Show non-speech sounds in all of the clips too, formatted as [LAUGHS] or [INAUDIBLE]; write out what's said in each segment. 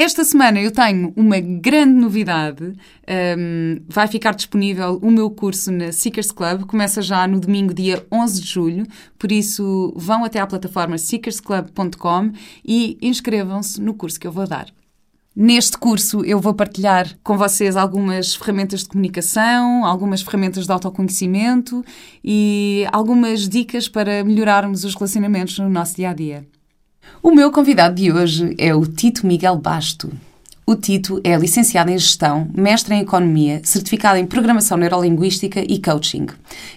Esta semana eu tenho uma grande novidade. Um, vai ficar disponível o meu curso na Seekers Club. Começa já no domingo, dia 11 de julho. Por isso, vão até à plataforma seekersclub.com e inscrevam-se no curso que eu vou dar. Neste curso eu vou partilhar com vocês algumas ferramentas de comunicação, algumas ferramentas de autoconhecimento e algumas dicas para melhorarmos os relacionamentos no nosso dia a dia. O meu convidado de hoje é o Tito Miguel Basto. O Tito é licenciado em Gestão, mestre em Economia, certificado em Programação Neurolinguística e Coaching.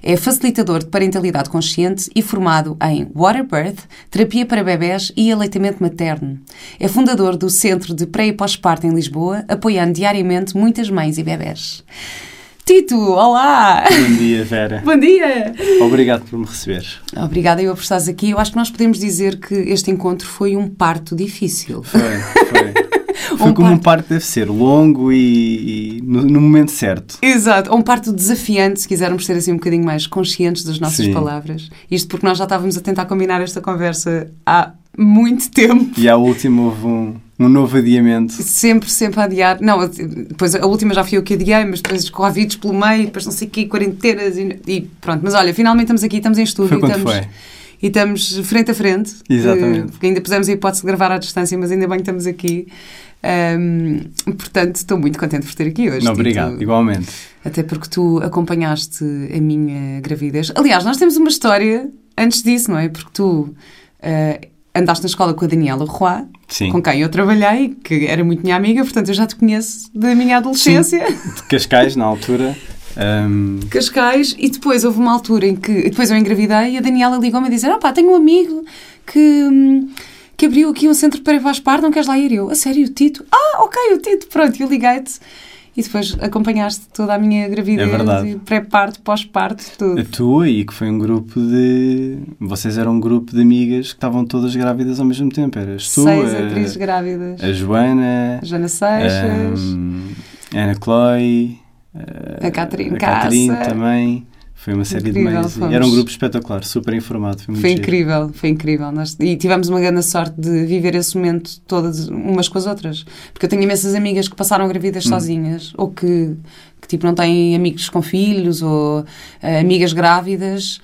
É facilitador de parentalidade consciente e formado em Waterbirth, terapia para bebés e aleitamento materno. É fundador do Centro de Pré e Pós-Parto em Lisboa, apoiando diariamente muitas mães e bebés. Tito, olá! Bom dia, Vera. Bom dia! Obrigado por me receber. Obrigada eu por estares aqui. Eu acho que nós podemos dizer que este encontro foi um parto difícil. Foi, foi. [LAUGHS] Foi um como parto... um parto deve ser, longo e, e no, no, momento certo. Exato, um parto desafiante, se quisermos ser assim um bocadinho mais conscientes das nossas Sim. palavras. Isto porque nós já estávamos a tentar combinar esta conversa há muito tempo. E à última houve um, um novo adiamento. Sempre, sempre a adiar. Não, depois a última já fui eu que adiei, mas depois Covid pelo meio, depois não sei o quê, quarentenas e, e, pronto. Mas olha, finalmente estamos aqui, estamos em estúdio. Foi quando estamos, foi? E estamos frente a frente. Exatamente. Porque ainda pusemos a hipótese de gravar à distância, mas ainda bem que estamos aqui. Um, portanto, estou muito contente por ter aqui hoje. Não, obrigado, igualmente. Até porque tu acompanhaste a minha gravidez. Aliás, nós temos uma história antes disso, não é? Porque tu uh, andaste na escola com a Daniela Roy, Sim. com quem eu trabalhei, que era muito minha amiga, portanto eu já te conheço da minha adolescência. Sim, de Cascais, na altura. Um... [LAUGHS] Cascais, e depois houve uma altura em que depois eu engravidei e a Daniela ligou-me a dizer: Ah, pá, tenho um amigo que, que abriu aqui um centro para Vaspar, não queres lá ir? Eu, a sério, o Tito? Ah, ok, o Tito, pronto, eu liguei-te e depois acompanhaste toda a minha gravidez, é pré-parto, pós-parto, tudo. A tua e que foi um grupo de. Vocês eram um grupo de amigas que estavam todas grávidas ao mesmo tempo. Eras tu, Seis a... atrizes grávidas. A Joana, a Joana Seixas, a Ana Chloe, a Catherine, a Catherine também. Foi uma série incrível, de meios. Era um grupo espetacular, super informado. Foi, foi incrível, foi incrível. Nós, e tivemos uma grande sorte de viver esse momento todas umas com as outras. Porque eu tenho imensas amigas que passaram gravidas hum. sozinhas, ou que, que tipo não têm amigos com filhos, ou uh, amigas grávidas.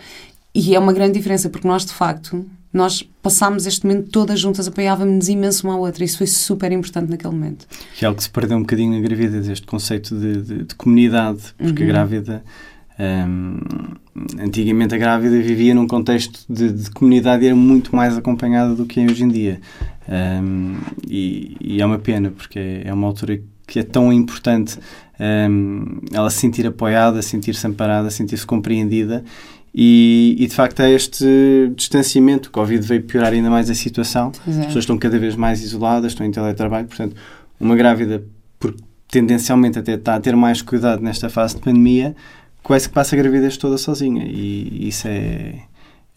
E é uma grande diferença, porque nós, de facto, nós passámos este momento todas juntas, apoiávamos imenso uma à outra. Isso foi super importante naquele momento. Que é algo que se perdeu um bocadinho na gravidez, este conceito de, de, de comunidade, porque uhum. a grávida um, antigamente a grávida vivia num contexto de, de, comunidade e era muito mais acompanhada do que é hoje em dia. Um, e, e, é uma pena, porque é, uma altura que é tão importante um, ela se sentir apoiada, sentir-se amparada, sentir-se compreendida. E, e, de facto é este distanciamento. O Covid veio piorar ainda mais a situação. É. As pessoas estão cada vez mais isoladas, estão em teletrabalho. Portanto, uma grávida, por, tendencialmente até está a ter mais cuidado nesta fase de pandemia, quase que passa a gravidez toda sozinha. E isso é,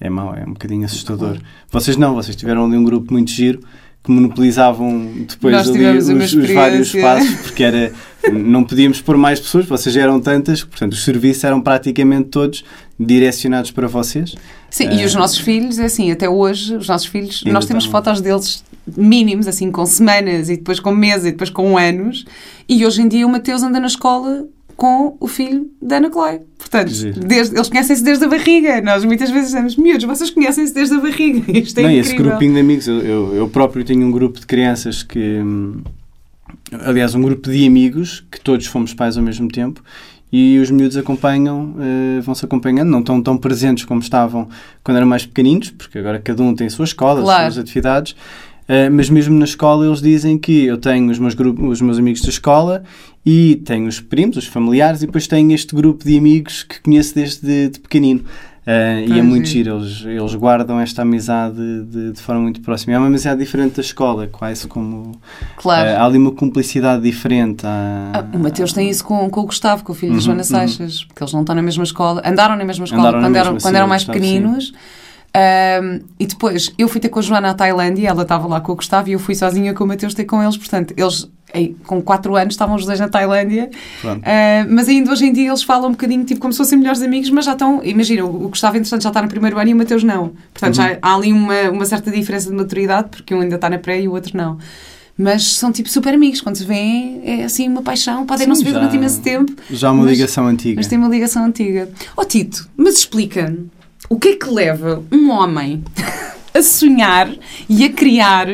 é mau, é um bocadinho assustador. Vocês não, vocês tiveram ali um grupo muito giro que monopolizavam depois ali os, os vários espaços, porque era, não podíamos pôr mais pessoas, vocês eram tantas, portanto os serviços eram praticamente todos direcionados para vocês. Sim, uh, e os nossos filhos, é assim, até hoje, os nossos filhos, nós temos estão... fotos deles mínimos, assim, com semanas e depois com meses e depois com anos, e hoje em dia o Mateus anda na escola com o filho da Ana Chloe. Portanto, desde, eles conhecem-se desde a barriga. Nós muitas vezes dizemos, miúdos, vocês conhecem-se desde a barriga. [LAUGHS] Isto é Não, incrível. esse grupinho de amigos, eu, eu, eu, próprio tenho um grupo de crianças que. Hum, aliás, um grupo de amigos que todos fomos pais ao mesmo tempo e os miúdos acompanham, uh, vão-se acompanhando, não estão tão presentes como estavam quando eram mais pequeninos, porque agora cada um tem a sua escola, claro. as suas atividades. Uh, mas mesmo na escola eles dizem que eu tenho os meus, grupos, os meus amigos da escola e tenho os primos, os familiares, e depois tenho este grupo de amigos que conheço desde de, pequenino. Uh, e é muito giro, eles, eles guardam esta amizade de, de, forma muito próxima. É uma amizade diferente da escola, quase como. Claro. Uh, há ali uma cumplicidade diferente. Há... Ah, o Mateus tem isso com, com o Gustavo, com o filho uhum, de Joana uhum. Seixas, uhum. porque eles não estão na mesma escola, andaram na mesma escola quando, eram, quando eram mais pequeninos. Um, e depois eu fui ter com a Joana à Tailândia, ela estava lá com o Gustavo e eu fui sozinha com o Mateus ter com eles. Portanto, eles com 4 anos estavam os dois na Tailândia, uh, mas ainda hoje em dia eles falam um bocadinho tipo como se fossem melhores amigos, mas já estão, imagina, o Gustavo entretanto já está no primeiro ano e o Mateus não. Portanto, uhum. já há ali uma, uma certa diferença de maturidade, porque um ainda está na pré e o outro não. Mas são tipo super amigos, quando se vêem é assim uma paixão, podem Sim, não se ver durante imenso tempo. Já uma mas, ligação antiga. Mas tem uma ligação antiga. Ó oh, Tito, mas explica o que é que leva um homem a sonhar e a criar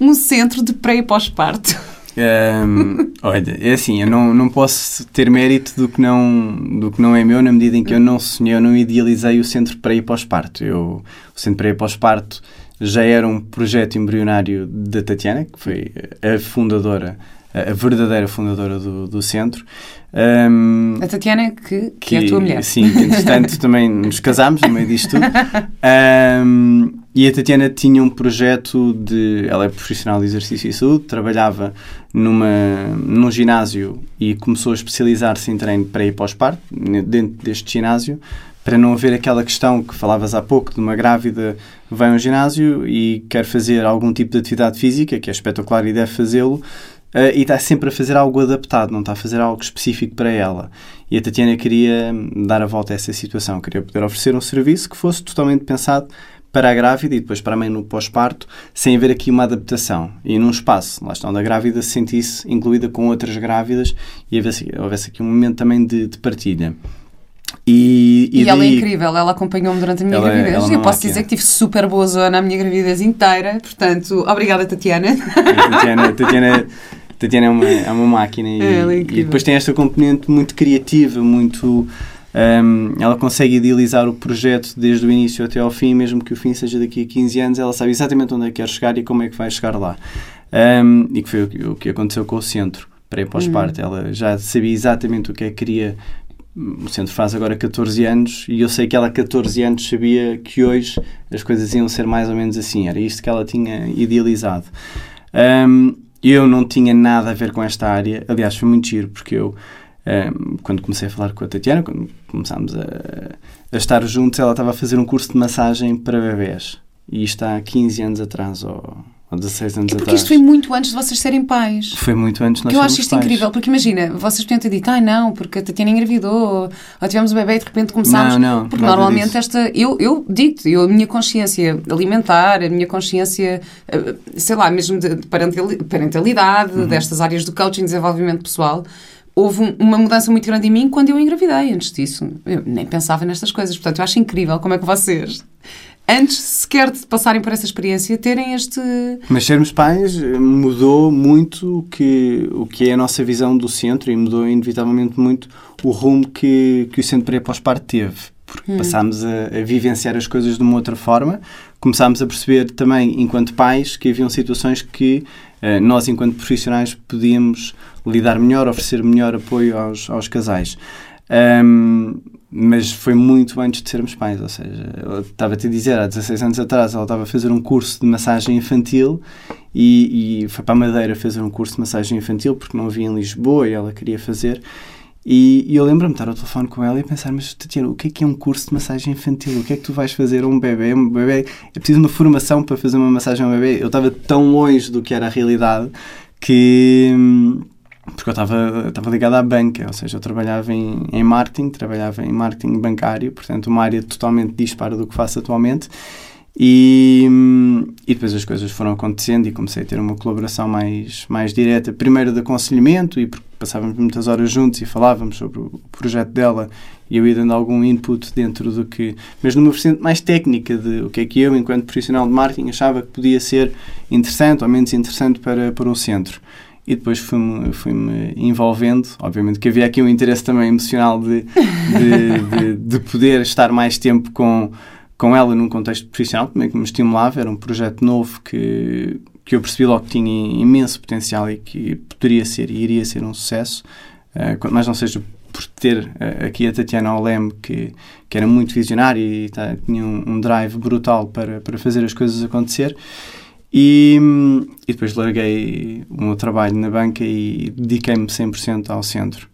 um centro de pré e pós-parto? Um, olha, é assim, eu não, não posso ter mérito do que, não, do que não é meu na medida em que eu não sonhei, eu não idealizei o Centro para e pós-parto. O Centro para e pós-parto já era um projeto embrionário da Tatiana, que foi a fundadora, a verdadeira fundadora do, do centro. Um, a Tatiana, que, que, que, é a tua mulher. Sim, que entretanto [LAUGHS] também nos casámos no meio disto tudo. Um, e a Tatiana tinha um projeto de. Ela é profissional de exercício e saúde, trabalhava numa, num ginásio e começou a especializar-se em treino pré e pós-parto, dentro deste ginásio, para não haver aquela questão que falavas há pouco de uma grávida vai a um ginásio e quer fazer algum tipo de atividade física, que é espetacular e deve fazê-lo, Uh, e está sempre a fazer algo adaptado, não está a fazer algo específico para ela. E a Tatiana queria dar a volta a essa situação, queria poder oferecer um serviço que fosse totalmente pensado para a grávida e depois para a mãe no pós-parto, sem haver aqui uma adaptação. E num espaço, lá está, onde a grávida se sentisse incluída com outras grávidas e houvesse, houvesse aqui um momento também de, de partilha. E, e, e daí, ela é incrível, ela acompanhou-me durante a minha ela, é- gravidez. Ela eu posso dizer que tive super boa zona a minha gravidez inteira, portanto, obrigada, Tatiana. Tatiana, Tatiana, Tatiana é, uma, é uma máquina e, [LAUGHS] é, é e depois tem esta componente muito criativa, muito um, ela consegue idealizar o projeto desde o início até ao fim, mesmo que o fim seja daqui a 15 anos, ela sabe exatamente onde é que quer chegar e como é que vai chegar lá. Um, e que foi o que, o que, aconteceu com o centro, pré pós-parte. Uhum. Ela já sabia exatamente o que é que queria. O centro faz agora 14 anos e eu sei que ela, 14 anos, sabia que hoje as coisas iam ser mais ou menos assim. Era isto que ela tinha idealizado. Um, eu não tinha nada a ver com esta área. Aliás, foi muito giro, porque eu um, quando comecei a falar com a Tatiana, quando começámos a, a, estar juntos, ela estava a fazer um curso de massagem para bebés. E isto há 15 anos atrás, ou, ou 16 anos é porque atrás. isto foi muito antes de vocês serem pais. Foi muito antes de nós Eu acho isto pais. incrível, porque imagina, vocês podiam ter dito, ai ah, não, porque a Tatiana engravidou, ou tivemos um bebê e de repente começámos. Não, não. Porque normalmente disso. esta. Eu, eu digo-te, eu, a minha consciência alimentar, a minha consciência, eh, sei lá, mesmo de parentalidade, uhum. destas áreas do coaching, desenvolvimento pessoal houve uma mudança muito grande em mim quando eu engravidei. Antes disso, eu nem pensava nestas coisas. Portanto, eu acho incrível como é que vocês, antes sequer de passarem por essa experiência, terem este. Mas sermos pais mudou muito o que, o que é a nossa visão do centro e mudou inevitavelmente muito o rumo que, que o centro pré pós-parto teve. Porque hum. passámos a, a vivenciar as coisas de uma outra forma, começámos a perceber também, enquanto pais, que haviam situações que uh, nós, enquanto profissionais, podíamos lidar melhor, oferecer melhor apoio aos, aos casais. Um, mas foi muito antes de sermos pais, ou seja, eu estava-te a dizer, há 16 anos atrás ela estava a fazer um curso de massagem infantil e, e foi para a Madeira fazer um curso de massagem infantil porque não havia em Lisboa e ela queria fazer e, e eu lembro-me de estar ao telefone com ela e pensar, mas Tatiana, o que é que é um curso de massagem infantil? O que é que tu vais fazer a um bebê? Um bebê é preciso uma formação para fazer uma massagem a um bebê? Eu estava tão longe do que era a realidade que porque eu estava, ligado à banca, ou seja, eu trabalhava em, em marketing, trabalhava em marketing bancário, portanto, uma área totalmente dispara do que faço atualmente. E, e depois as coisas foram acontecendo e comecei a ter uma colaboração mais, mais direta, primeiro de aconselhamento, e passávamos muitas horas juntos e falávamos sobre o projeto dela e eu ia dando algum input dentro do que, mas numa vertente mais técnica de o que é que eu, enquanto profissional de marketing, achava que podia ser interessante ou menos interessante para, para o centro e depois fui-me fui envolvendo. Obviamente que havia aqui um interesse também emocional de, de, de, de, poder estar mais tempo com, com ela num contexto profissional, também que me estimulava. Era um projeto novo que, que eu percebi logo que tinha imenso potencial e que poderia ser e iria ser um sucesso. Uh, quanto mais não seja por ter uh, aqui a Tatiana Olem, que, que era muito visionária e tá, tinha um, um, drive brutal para, para fazer as coisas acontecer. E, e depois larguei o meu trabalho na banca e dediquei-me 100% ao centro.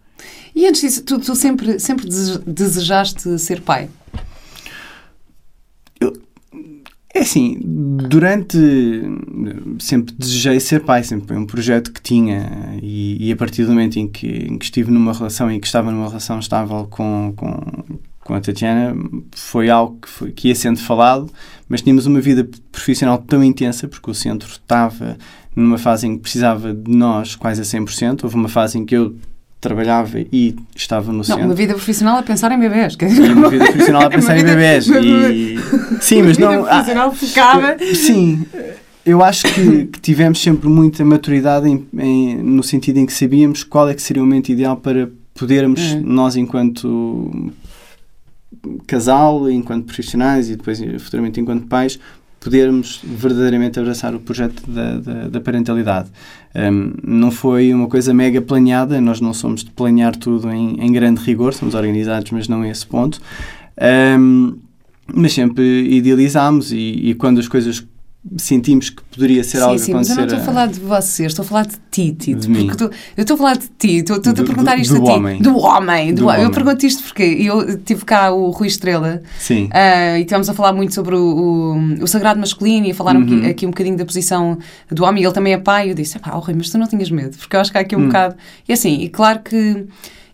E antes disso, tu, tu sempre, sempre desejaste ser pai? É assim, durante. Sempre desejei ser pai, sempre foi um projeto que tinha, e, e a partir do momento em que, em que, estive numa relação e que estava numa relação estável com, com, com a Tatiana, foi algo que, foi, que ia sendo falado, mas tínhamos uma vida profissional tão intensa, porque o centro estava numa fase em que precisava de nós quase a 100%. Houve uma fase em que eu trabalhava e estava no centro. Não, uma vida profissional a pensar em bebés. E uma vida [LAUGHS] profissional a pensar em bebés. E... Sim, mas não... Uma vida profissional focada. Sim, eu acho que, que, tivemos sempre muita maturidade em, em, no sentido em que sabíamos qual é que seria o momento ideal para podermos, é. nós enquanto casal, enquanto profissionais e depois futuramente enquanto pais, podermos verdadeiramente abraçar o projeto da, da, da parentalidade. Um, não foi uma coisa mega planeada, nós não somos de planear tudo em, em grande rigor, somos organizados, mas não a esse ponto. Um, mas sempre idealizámos e, e quando as coisas sentimos que poderia ser sim, algo sim, acontecer. Mas eu não estou a falar de você, estou a falar de ti, Tito. De mim. Tu, eu estou a falar de ti, estou, estou do, a perguntar isto do a ti. Homem. Do homem. Do, do homem. Eu pergunto isto porque eu tive cá o Rui Estrela sim. Uh, e estivemos a falar muito sobre o, o, o sagrado masculino e a falar Uhum. aqui, aqui um bocadinho da posição do homem. E ele também é pai. Eu disse: pá, oh, Rui, mas tu não tinhas medo, porque eu acho que há aqui um Hum. bocado. E assim, e claro que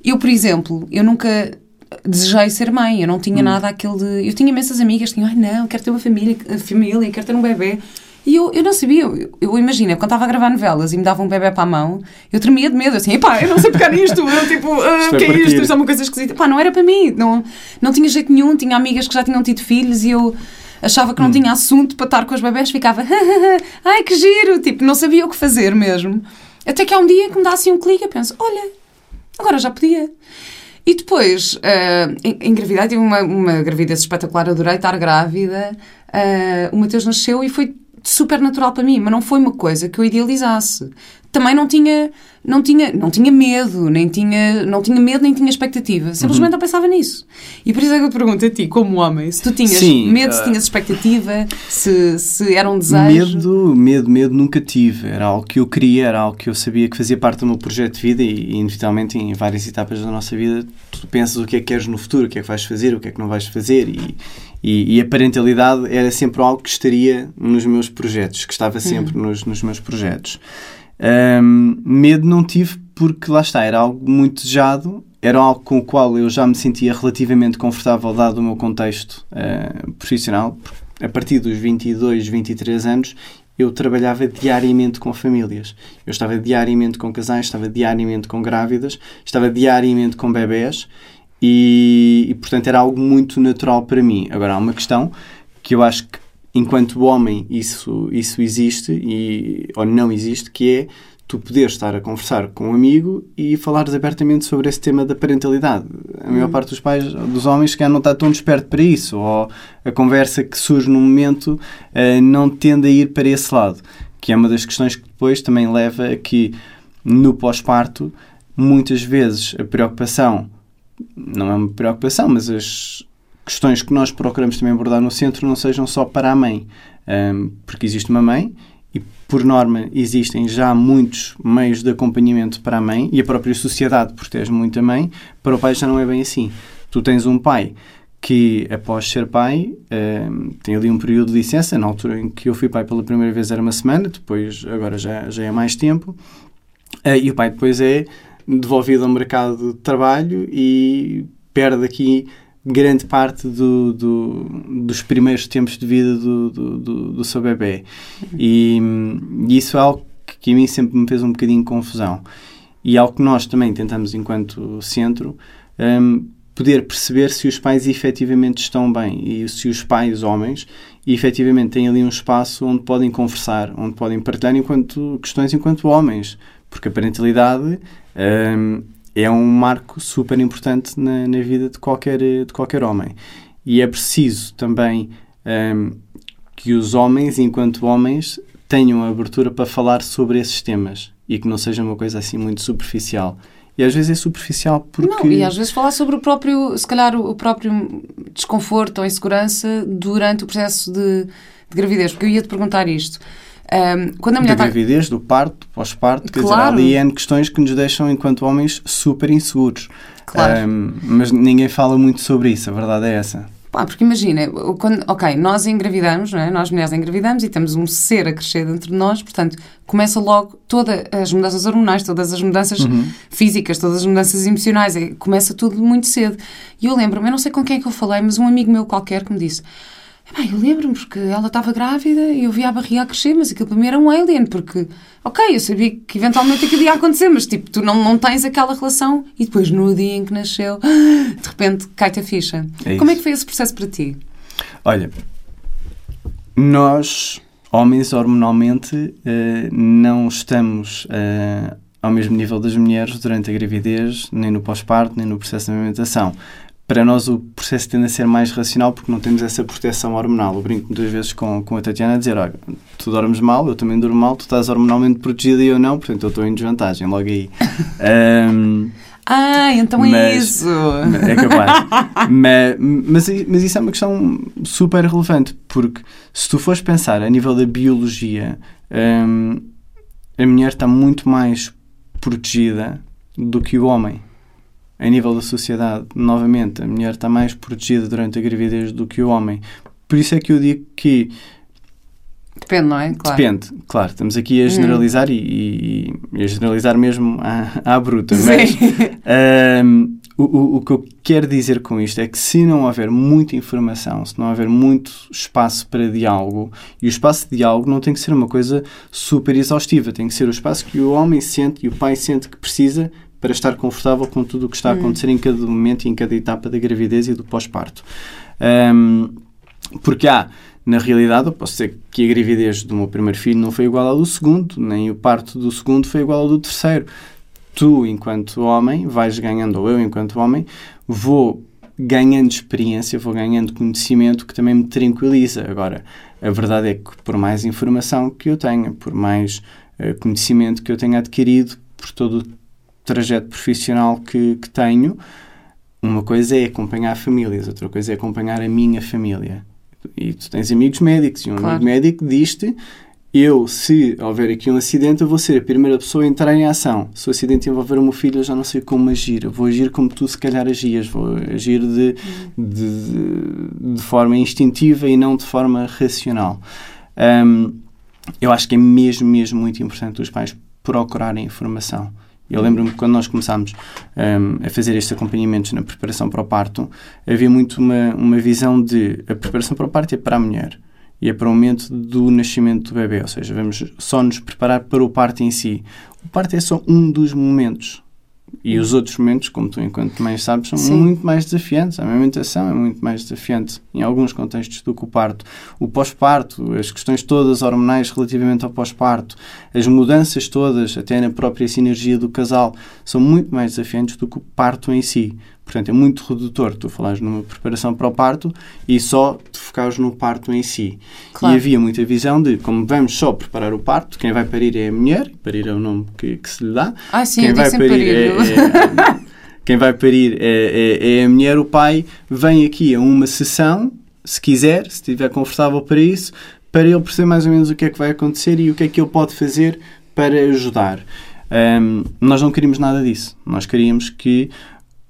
eu, por exemplo, eu nunca desejei ser mãe, eu não tinha Hum. nada aquele de. Eu tinha imensas amigas que tinham, ai não, quero ter uma família, família quero ter um bebê. E eu, eu não sabia, eu, eu imagino, quando estava a gravar novelas e me dava um bebê para a mão, eu tremia de medo, assim, pá, eu não sei pegar nisto, eu tipo, ah, Isto o que é partir. isto? Isto é uma coisa esquisita. Pá, não era para mim, não, não tinha jeito nenhum, tinha amigas que já tinham tido filhos e eu achava que não tinha assunto para estar com os bebés, ficava, [LAUGHS] ai que giro, tipo, não sabia o que fazer mesmo. Até que há um dia que me dá assim um clique, eu penso, olha, agora já podia. E depois, uh, engravidei, tive uma, uma gravidez espetacular, adorei estar grávida. Uh, o Mateus nasceu e foi super natural para mim, mas não foi uma coisa que eu idealizasse. Também não tinha, não tinha, não tinha medo, nem tinha, não tinha medo, nem tinha expectativa. Simplesmente não pensava nisso. E por isso é que eu pergunto a ti, como homem, se tu tinhas Sim, medo, se uh, tinhas expectativa, se, se era um desejo. Medo, medo, medo nunca tive. Era algo que eu queria, era algo que eu sabia que fazia parte do meu projeto de vida e, inevitavelmente, em várias etapas da nossa vida, tu pensas o que é que queres no futuro, o que é que vais fazer, o que é que não vais fazer e, e, e a parentalidade era sempre algo que estaria nos meus projetos, que estava sempre Uhum. nos, nos meus projetos. Um, medo não tive porque lá está, era algo muito desejado, era algo com o qual eu já me sentia relativamente confortável dado o meu contexto uh, profissional. A partir dos 22, 23 anos, eu trabalhava diariamente com famílias. Eu estava diariamente com casais, estava diariamente com grávidas, estava diariamente com bebés e, e portanto era algo muito natural para mim. Agora há uma questão que eu acho que enquanto homem isso, isso existe e, ou não existe, que é tu poderes estar a conversar com um amigo e falares abertamente sobre esse tema da parentalidade. A maior parte dos pais, dos homens, se calhar não está tão desperto para isso, ou a conversa que surge no momento uh, não tende a ir para esse lado, que é uma das questões que depois também leva a que no pós-parto, muitas vezes a preocupação, não é uma preocupação, mas as questões que nós procuramos também abordar no centro não sejam só para a mãe, um, porque existe uma mãe e, por norma, existem já muitos meios de acompanhamento para a mãe e a própria sociedade protege muito a mãe. Para o pai já não é bem assim. Tu tens um pai que, após ser pai, um, tem ali um período de licença. Na altura em que eu fui pai pela primeira vez era uma semana, depois, agora já, já é mais tempo. Uh, e o pai depois é devolvido ao mercado de trabalho e perde aqui grande parte do, do, dos primeiros tempos de vida do, do, do, seu bebê. E, e, isso é algo que a mim sempre me fez um bocadinho de confusão. E é algo que nós também tentamos, enquanto centro, um, poder perceber se os pais efetivamente estão bem e se os pais, homens, efetivamente têm ali um espaço onde podem conversar, onde podem partilhar enquanto, questões enquanto homens. Porque a parentalidade é um marco super importante na, na, vida de qualquer, de qualquer homem. E é preciso também que os homens, enquanto homens, tenham abertura para falar sobre esses temas e que não seja uma coisa assim muito superficial. E às vezes é superficial porque... Não, e às vezes falar sobre o próprio, se calhar, o próprio desconforto ou insegurança durante o processo de, de gravidez. Porque eu ia-te perguntar isto. Um, quando a mulher da está... gravidez, do parto, pós-parto, quer dizer, Claro. ali questões que nos deixam, enquanto homens, super inseguros. Claro. Um, mas ninguém fala muito sobre isso, a verdade é essa. Pá, porque imagina, quando, ok, nós engravidamos, não é? nós mulheres engravidamos e temos um ser a crescer dentro de nós, portanto, começa logo todas as mudanças hormonais, todas as mudanças físicas, todas as mudanças emocionais, é- começa tudo muito cedo. E eu lembro-me, eu não sei com quem é que eu falei, mas um amigo meu qualquer que me disse. "Epá, eu lembro-me porque ela estava grávida e eu via a barriga a crescer, mas aquilo para mim era um alien, porque, ok, eu sabia que eventualmente aquilo ia acontecer, mas tipo, tu não, não tens aquela relação e depois no dia em que nasceu, [GASPS] de repente cai-te a ficha. É Como é que foi esse processo para ti? Olha, nós, homens, hormonalmente, eh, não estamos eh, ao mesmo nível das mulheres durante a gravidez, nem no pós-parto, nem no processo de amamentação. Para nós, o processo tende a ser mais racional porque não temos essa proteção hormonal. Eu brinco muitas vezes com, com a Tatiana a dizer: olha, tu dormes mal, eu também durmo mal, tu estás hormonalmente protegida e eu não, portanto eu estou em desvantagem logo aí. [LAUGHS] Ahm, Ah, então é Mas- isso. é capaz. [LAUGHS] mas, mas, mas isso é uma questão super relevante, porque se tu fores pensar a nível da biologia, hum, a mulher está muito mais protegida do que o homem. A nível da sociedade, novamente, a mulher está mais protegida durante a gravidez do que o homem. Por isso é que eu digo que Depende, não é? Claro. Depende, claro, estamos aqui a generalizar e, e- e a generalizar mesmo à, à bruta, Sim. mas o, o- o que eu quero dizer com isto é que se não houver muita informação, se não houver muito espaço para diálogo, e o espaço de diálogo não tem que ser uma coisa super exaustiva, tem que ser o espaço que o homem sente e o pai sente que precisa para estar confortável com tudo o que está a acontecer em cada momento e em cada etapa da gravidez e do pós-parto. Ahm, porque há, na realidade, eu posso dizer que a gravidez do meu primeiro filho não foi igual à do segundo, nem o parto do segundo foi igual ao do terceiro. Tu, enquanto homem, vais ganhando, ou eu, enquanto homem, vou ganhando experiência, vou ganhando conhecimento que também me tranquiliza. Agora, a verdade é que, por mais informação que eu tenha, por mais eh, conhecimento que eu tenha adquirido, por todo o trajeto profissional que, que tenho, uma coisa é acompanhar famílias, outra coisa é acompanhar a minha família. E tu tens amigos médicos, e um Claro. amigo médico diz-te: eu, se houver aqui um acidente, eu vou ser a primeira pessoa a entrar em ação. Se o acidente envolver o meu filho, eu já não sei como agir. Eu vou agir como tu, se calhar, agias. Vou agir de, de, de forma instintiva e não de forma racional. Hum, eu acho que é mesmo, mesmo muito importante os pais procurarem informação. Eu lembro-me que quando nós começámos hum, a fazer estes acompanhamentos na preparação para o parto, havia muito uma, uma visão de a preparação para o parto é para a mulher e é para o momento do nascimento do bebê, ou seja, vamos só nos preparar para o parto em si. O parto é só um dos momentos. E os outros momentos, como tu, enquanto mãe, sabes, são Sim. muito mais desafiantes. A amamentação é muito mais desafiante em alguns contextos do que o parto. O pós-parto, as questões todas hormonais relativamente ao pós-parto, as mudanças todas, até na própria sinergia do casal, são muito mais desafiantes do que o parto em si. Portanto, é muito redutor tu falares numa preparação para o parto e só te focares no parto em si. Claro. E havia muita visão de, como vamos só preparar o parto, quem vai parir é a mulher, parir é o nome que, que se lhe dá, Ah, sim, quem vai parir parir. é, é- quem vai parir é, é- é a mulher, o pai vem aqui a uma sessão, se quiser, se estiver confortável para isso, para ele perceber mais ou menos o que é que vai acontecer e o que é que ele pode fazer para ajudar. Ahm, nós não queríamos nada disso. Nós queríamos que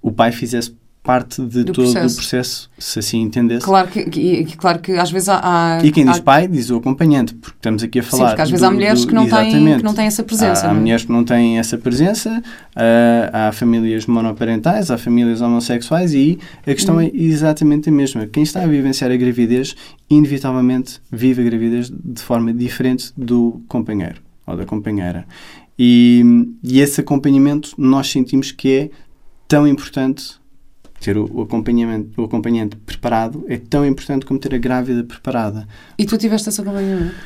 o pai fizesse parte de Do todo processo. o processo, se assim entendesse. Claro que, que- claro que às vezes há. há E quem diz há- pai diz o acompanhante, porque estamos aqui a Sim, falar. porque às vezes do- há mulheres do- que não, têm, que não têm essa presença. Há, há é? mulheres que não têm essa presença, há, há famílias monoparentais, há famílias homossexuais e a questão Hum. é exatamente a mesma. Quem está a vivenciar a gravidez, inevitavelmente vive a gravidez de forma diferente do companheiro ou da companheira. E, e esse acompanhamento nós sentimos que é tão importante ter o, o acompanhamento, o acompanhante preparado é tão importante como ter a grávida preparada. E tu tiveste esse acompanhamento? [LAUGHS]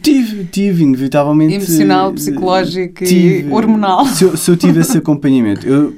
Tive, tive, inevitavelmente. Emocional, psicológico e tive- hormonal. Se eu, se eu tive esse [LAUGHS] acompanhamento, eu,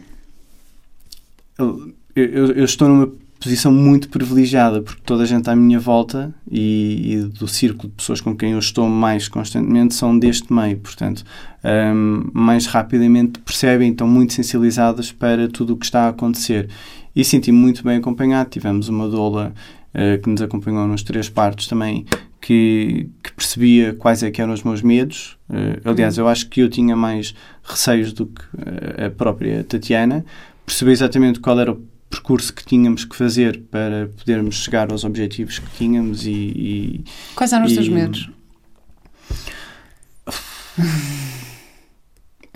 eu, eu- eu estou numa posição muito privilegiada, porque toda a gente à minha volta e, e, do círculo de pessoas com quem eu estou mais constantemente são deste meio, portanto, um, mais rapidamente percebem, estão muito sensibilizadas para tudo o que está a acontecer. E senti-me muito bem acompanhado. Tivemos uma doula uh, que nos acompanhou nos três partos também, que, que, percebia quais é que eram os meus medos. Uh, aliás, eu acho que eu tinha mais receios do que uh, a própria Tatiana. Percebi exatamente qual era o percurso que tínhamos que fazer para podermos chegar aos objetivos que tínhamos e... e Quais eram os teus medos?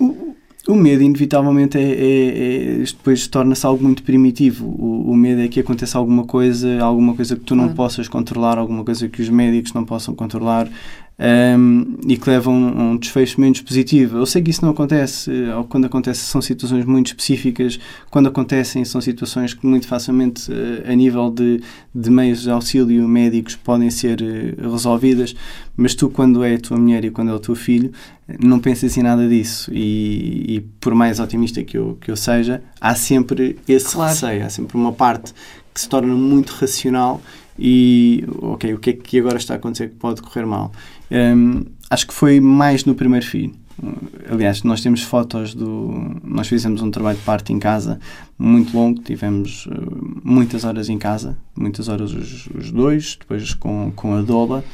o, o medo, inevitavelmente, é, é, é depois torna-se algo muito primitivo. O, o, medo é que aconteça alguma coisa, alguma coisa que tu não possas controlar, alguma coisa que os médicos não possam controlar, um, e que levam a um desfecho menos positivo. Eu sei que isso não acontece, ou quando acontece são situações muito específicas, quando acontecem são situações que muito facilmente, uh, a nível de, de meios de auxílio médicos, podem ser uh, resolvidas, mas tu, quando é a tua mulher e quando é o teu filho, não pensas em nada disso. E, e por mais otimista que eu, que eu seja, há sempre esse claro. receio, há sempre uma parte que se torna muito racional e ok, o que é que agora está a acontecer que pode correr mal? Um, acho que foi mais no primeiro filho. Aliás, nós temos fotos do. Nós fizemos um trabalho de parte em casa muito longo, tivemos uh, muitas horas em casa, muitas horas os, os dois, depois com, com a Dola.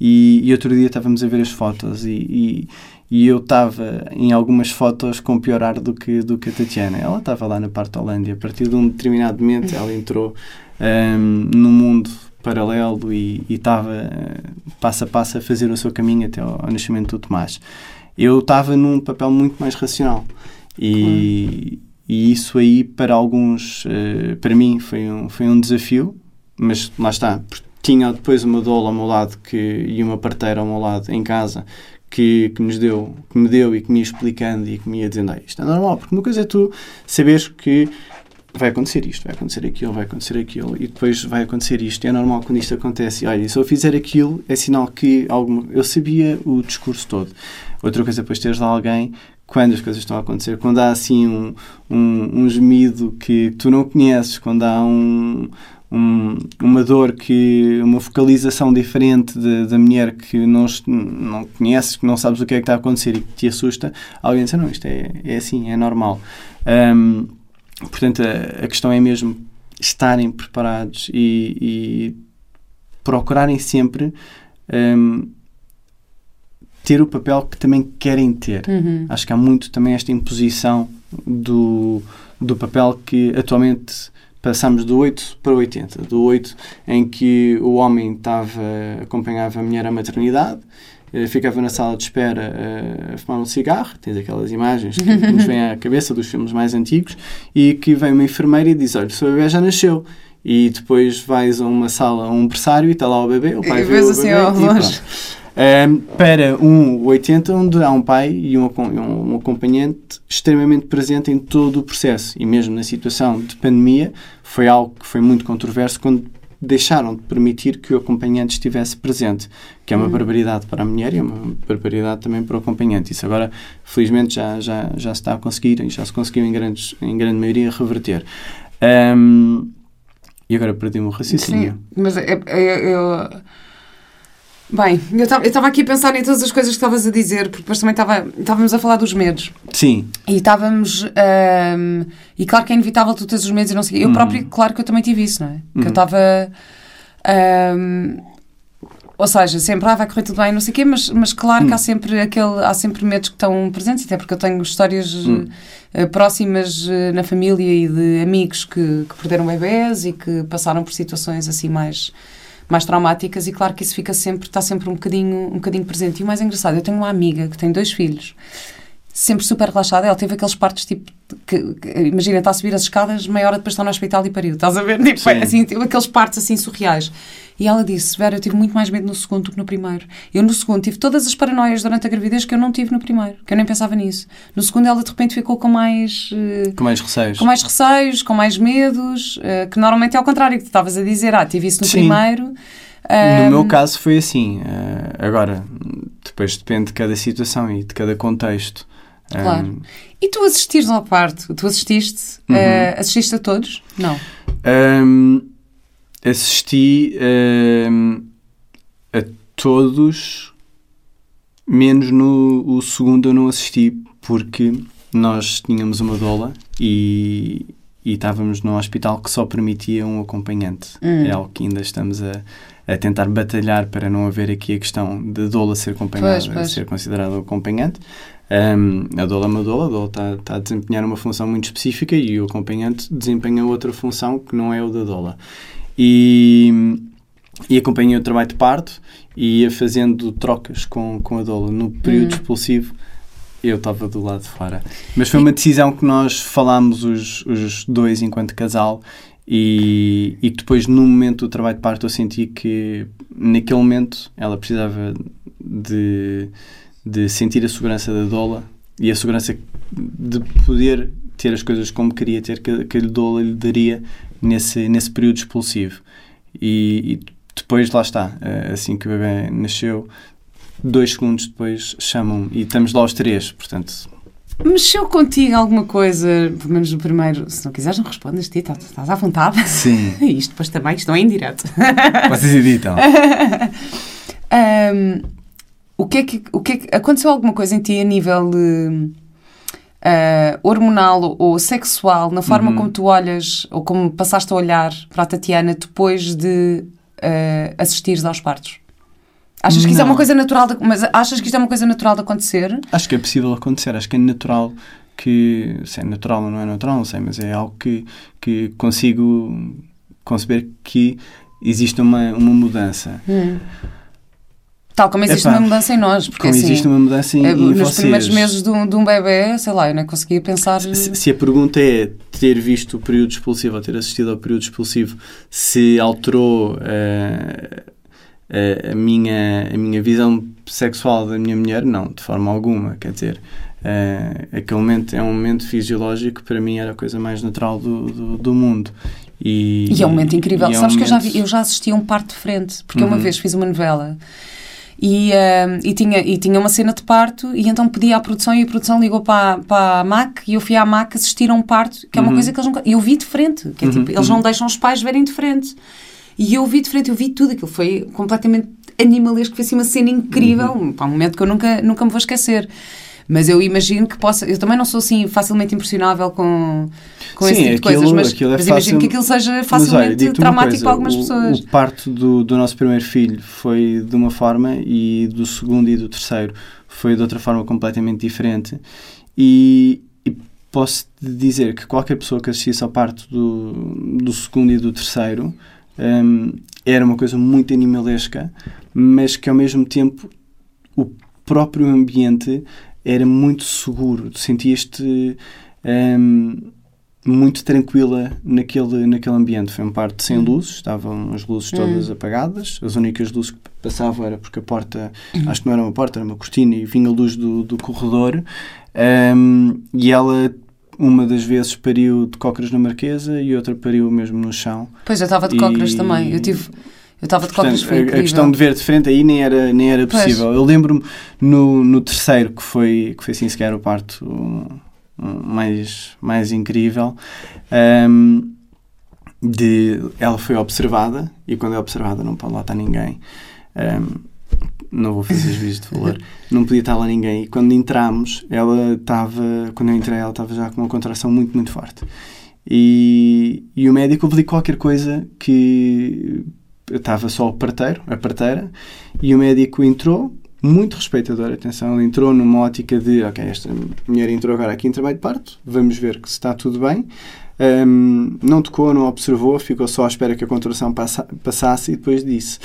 E, e, outro dia estávamos a ver as fotos e, e, e eu estava em algumas fotos com pior ar do que, do que a Tatiana. Ela estava lá na parte da Holândia. A partir de um determinado momento, ela entrou um, no mundo paralelo e estava eh, passo a passo a fazer o seu caminho até ao, ao nascimento do Tomás. Eu estava num papel muito mais racional e, e isso aí para alguns, uh, para mim foi um, foi um desafio, mas lá está, tinha depois uma doula ao meu lado que, e uma parteira ao meu lado em casa que, que nos deu, que me deu e que me ia explicando e que me ia dizendo, ah, isto é normal, porque uma coisa é tu saberes que vai acontecer isto, vai acontecer aquilo, vai acontecer aquilo e depois vai acontecer isto. É normal quando isto acontece. Olha, se eu fizer aquilo, é sinal que alguma... eu sabia o discurso todo. Outra coisa depois teres lá alguém quando as coisas estão a acontecer, quando há assim um, um, um gemido que tu não conheces, quando há um, um, uma dor que uma focalização diferente da mulher que não, não conheces, que não sabes o que é que está a acontecer e que te assusta, alguém diz, não, isto é, é assim, é normal. Um, Portanto, a, a, questão é mesmo estarem preparados e, e procurarem sempre um, ter o papel que também querem ter. Uhum. Acho que há muito também esta imposição do, do papel que atualmente passamos do 8 para 80. Do 8 em que o homem estava, acompanhava a mulher à maternidade ficava na sala de espera eh, a fumar um cigarro, tens aquelas imagens que [LAUGHS] nos vêm à cabeça dos filmes mais antigos, e que vem uma enfermeira e diz, olha, o seu bebê já nasceu. E depois vais a uma sala, a um berçário e está lá o bebê, o pai e vê o assim bebê e um, para um 80, onde há um pai e um, um, acompanhante extremamente presente em todo o processo. E mesmo na situação de pandemia, foi algo que foi muito controverso quando deixaram de permitir que o acompanhante estivesse presente, que é uma uhum. barbaridade para a mulher e é uma barbaridade também para o acompanhante. Isso agora, felizmente, já, já, já se está a conseguir e já se conseguiu em, grandes, em grande maioria reverter. Um, e agora perdi-me o raciocínio. Sim, mas eu, é, é, eu Bem, eu estava aqui a pensar em todas as coisas que estavas a dizer, porque depois também estávamos a falar dos medos. Sim. E estávamos. Um, e claro que é inevitável tu teres os medos e não sei Eu uhum. próprio, claro que eu também tive isso, não é? Que eu uhum. estava. Um, ou seja, sempre ah, vai correr tudo bem, não sei o quê, mas, mas claro que há hum. sempre, aquele, há sempre medos que estão presentes, até porque eu tenho histórias uh, próximas uh, na família e de amigos que, que perderam bebés e que passaram por situações assim mais mais traumáticas e claro que isso fica sempre, está sempre um bocadinho, um bocadinho presente. E o mais engraçado, eu tenho uma amiga que tem dois filhos, sempre super relaxada, ela teve aqueles partos tipo, que, que imagina, está a subir as escadas, meia hora depois está no hospital e pariu, estás a ver? [LAUGHS] Tipo, assim, tipo, aqueles partos assim surreais. E ela disse: Vera, eu tive muito mais medo no segundo do que no primeiro. Eu no segundo tive todas as paranoias durante a gravidez que eu não tive no primeiro, que eu nem pensava nisso. No segundo ela de repente ficou com mais. Uh, com mais receios. Com mais receios, com mais medos, uh, que normalmente é ao contrário, que tu estavas a dizer: Ah, tive isso no Sim. primeiro. No um, meu caso foi assim. Uh, agora, depois depende de cada situação e de cada contexto. Claro. Um, e tu assistires ao parto? Tu assististe? Uhum. Uh, assististe a todos? Não. Um, assisti uh, a todos, menos no o segundo eu não assisti, porque nós tínhamos uma doula e, e estávamos num hospital que só permitia um acompanhante. Hum. É algo que ainda estamos a, a tentar batalhar para não haver aqui a questão de doula ser acompanhada, Pois, pois. ser considerado acompanhante. Um, a doula é uma doula, a doula está, está a desempenhar uma função muito específica e o acompanhante desempenha outra função que não é o da doula. E, e acompanhei o trabalho de parto e ia fazendo trocas com, com a doula. No período Hum. expulsivo, eu estava do lado de fora. Mas foi uma decisão que nós falámos os, os dois enquanto casal e, e depois, no momento do trabalho de parto, eu senti que naquele momento ela precisava de, de sentir a segurança da doula e a segurança de poder ter as coisas como queria ter, que, que a doula lhe daria nesse, nesse período expulsivo. E, e depois, lá está, eh, assim que o bebê nasceu, dois segundos depois chamam e estamos lá aos três, portanto, Mexeu contigo alguma coisa, pelo menos no primeiro? Se não quiseres, não respondes, Tito, estás- estás à vontade. sim, [LAUGHS] Isto depois também, isto não é em direto. vocês editam. [LAUGHS] Ahm, o, que é que, o que é que- aconteceu alguma coisa em ti a nível ah, hormonal ou sexual, na forma Uhum. como tu olhas ou como passaste a olhar para a Tatiana depois de ah, assistires aos partos? Achas que isso é Não. uma coisa natural, de, mas achas que isto é uma coisa natural de acontecer? Acho que é possível acontecer, acho que é natural que, se é natural ou não é natural, não sei, mas é algo que, que consigo conceber que existe uma, uma mudança. Tal como existe Epá, uma mudança em nós, porque Como assim, existe uma mudança em, eh, em nos vocês. primeiros meses de um, de um bebê, sei lá, eu nem conseguia pensar. Se, se a pergunta é ter visto o período expulsivo ou ter assistido ao período expulsivo, se alterou eh, a, minha, a minha visão sexual da minha mulher, não, de forma alguma. Quer dizer, eh, aquele momento é um momento fisiológico, para mim era a coisa mais natural do, do, do mundo. E, E é um momento incrível. é um Sabes que eu já, momento- vi, eu já assisti a um parto de frente, porque eu uma Uhum. vez fiz uma novela e, ah, e, tinha, e tinha uma cena de parto e então pedi à produção e a produção ligou para, para a MAC e eu fui à MAC assistir a um parto, que é uma Uhum. coisa que eles nunca... Eu vi de frente, que é Uhum, tipo, eles não deixam os pais verem de frente. E eu vi de frente, eu vi tudo, aquilo foi completamente animalesco, foi assim uma cena incrível, Uhum. um momento que eu nunca, nunca me vou esquecer. Mas eu imagino que possa. Eu também não sou assim facilmente impressionável com, com esse Sim, tipo de aquilo- coisas, mas, é mas imagino fácil- que aquilo seja facilmente olha, traumático coisa, para algumas o- pessoas. O parto do, do nosso primeiro filho foi de uma forma e do segundo e do terceiro foi de outra forma completamente diferente. E, e posso dizer que qualquer pessoa que assistisse ao parto do, do segundo e do terceiro hum, era uma coisa muito animalesca, mas que ao mesmo tempo o próprio ambiente era muito seguro. Sentias-te hum, muito tranquila naquele, naquele ambiente. Foi um parto sem luzes, estavam as luzes todas apagadas, as únicas luzes que passavam era porque a porta, acho que não era uma porta, era uma cortina e vinha a luz do, do corredor. Hum, e ela, uma das vezes, pariu de cócoras na marquesa e outra pariu mesmo no chão. Pois eu estava de E- cócoras também. Eu tive. Eu estava de cócoras, foi a, a incrível. questão de ver de frente aí nem era, nem era Pois. possível. Eu lembro-me no, no terceiro, que foi, que foi assim sequer o parto um, um, mais, mais incrível, hum, de, ela foi observada e quando é observada não pode lá estar ninguém. Hum, não vou fazer juízo de valor, não podia estar lá ninguém. E quando entramos, ela estava, quando eu entrei, ela estava já com uma contração muito, muito forte. E, e o médico ouviu qualquer coisa que estava só o parteiro, a parteira, e o médico entrou, muito respeitador, atenção, ele entrou numa ótica de, ok, esta mulher entrou agora aqui em trabalho de parto, vamos ver que se está tudo bem. Hum, não tocou, não observou, ficou só à espera que a contração passa- passasse e depois disse: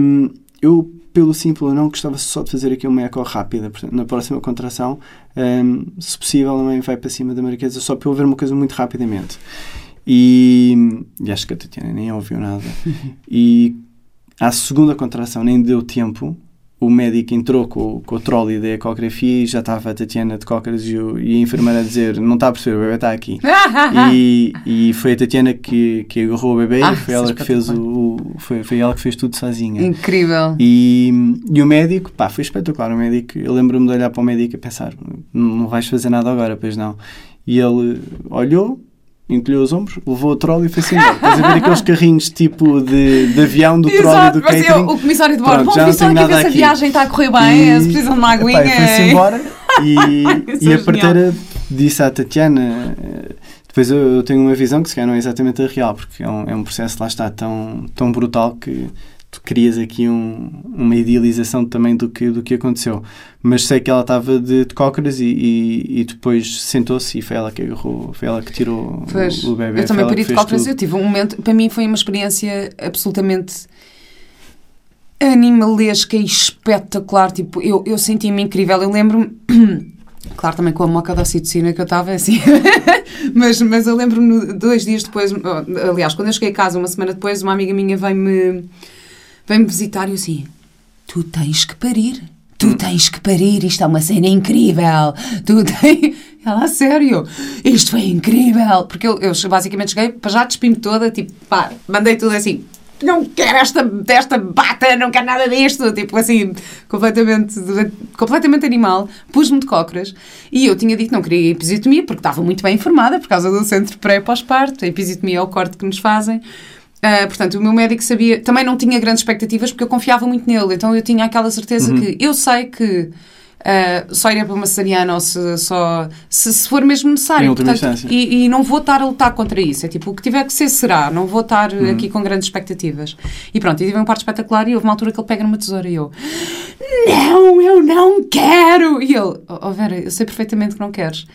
hum, Eu, pelo simples, não gostava só de fazer aqui uma eco rápida. Portanto, na próxima contração, hum, se possível, a mãe vai para cima da marquesa só para eu ver uma coisa muito rapidamente. E, e acho que a Tatiana nem ouviu nada. [LAUGHS] E à segunda contração nem deu tempo. O médico entrou com, o- com o trolley da ecografia e já estava a Tatiana de cócaras e, e a enfermeira a dizer: Não está a perceber, o bebê está aqui. [LAUGHS] e, e foi a Tatiana que, que agarrou o bebê Ah, e foi isso é ela que fez o, foi, foi ela que fez tudo sozinha. Incrível. E, e o médico, pá, foi espetacular. O médico, eu lembro-me de olhar para o médico e pensar: não vais fazer nada agora, pois não. E ele olhou, encolheu os ombros, levou o trolley e foi-se embora. Estás a ver aqueles carrinhos tipo de, de avião do trolley Exato, do parecia catering? o comissário de bordo. Pronto, Bom, já não fui só tenho aqui ver nada se a aqui. viagem está a correr bem, E- se precisam de uma [LAUGHS] aguinha. E foi-se embora e, [LAUGHS] e a parteira disse à Tatiana depois eu, eu tenho uma visão que se calhar não é exatamente a real porque é um, é um processo lá está tão, tão brutal que tu crias aqui um- uma idealização também do que, do que aconteceu mas sei que ela estava de, de cócoras e, e, e depois sentou-se e foi ela que agarrou foi ela que tirou Pois, o, o bebê eu também peri de cócoras. tudo. Eu tive um momento, para mim foi uma experiência absolutamente animalesca e espetacular. Tipo, eu, eu senti-me incrível. Eu lembro-me, [COUGHS] claro, também com a moca da ocitocina que eu estava assim, [LAUGHS] mas, mas eu lembro-me dois dias depois, aliás, quando eu cheguei a casa, uma semana depois, uma amiga minha veio-me veio-me visitar e eu assim: Tu tens que parir. Tu tens que parir, isto é uma cena incrível. Tu tens. [LAUGHS] Ela, a sério, isto foi incrível. Porque eu, eu basicamente cheguei, para já despi-me toda, tipo, pá, mandei tudo assim. Não quero esta, esta bata, não quero nada disto. Tipo assim, completamente, completamente animal. Pus-me de cócoras e eu tinha dito que não queria episiotomia porque estava muito bem informada por causa do centro pré pós-parto. A episiotomia é o corte que nos fazem. Uh, portanto, o meu médico sabia, também não tinha grandes expectativas porque eu confiava muito nele, então eu tinha aquela certeza Uhum. que eu sei que uh, só iria para uma cesariana ou se, só, se, se for mesmo necessário. Em última Portanto, instância. e, e não vou estar a lutar contra isso. É tipo, o que tiver que ser, será. Não vou estar Uhum. aqui com grandes expectativas. E pronto, e tive um parto espetacular e houve uma altura que ele pega numa tesoura e eu, não, eu não quero! E ele, oh oh, Vera, eu sei perfeitamente que não queres.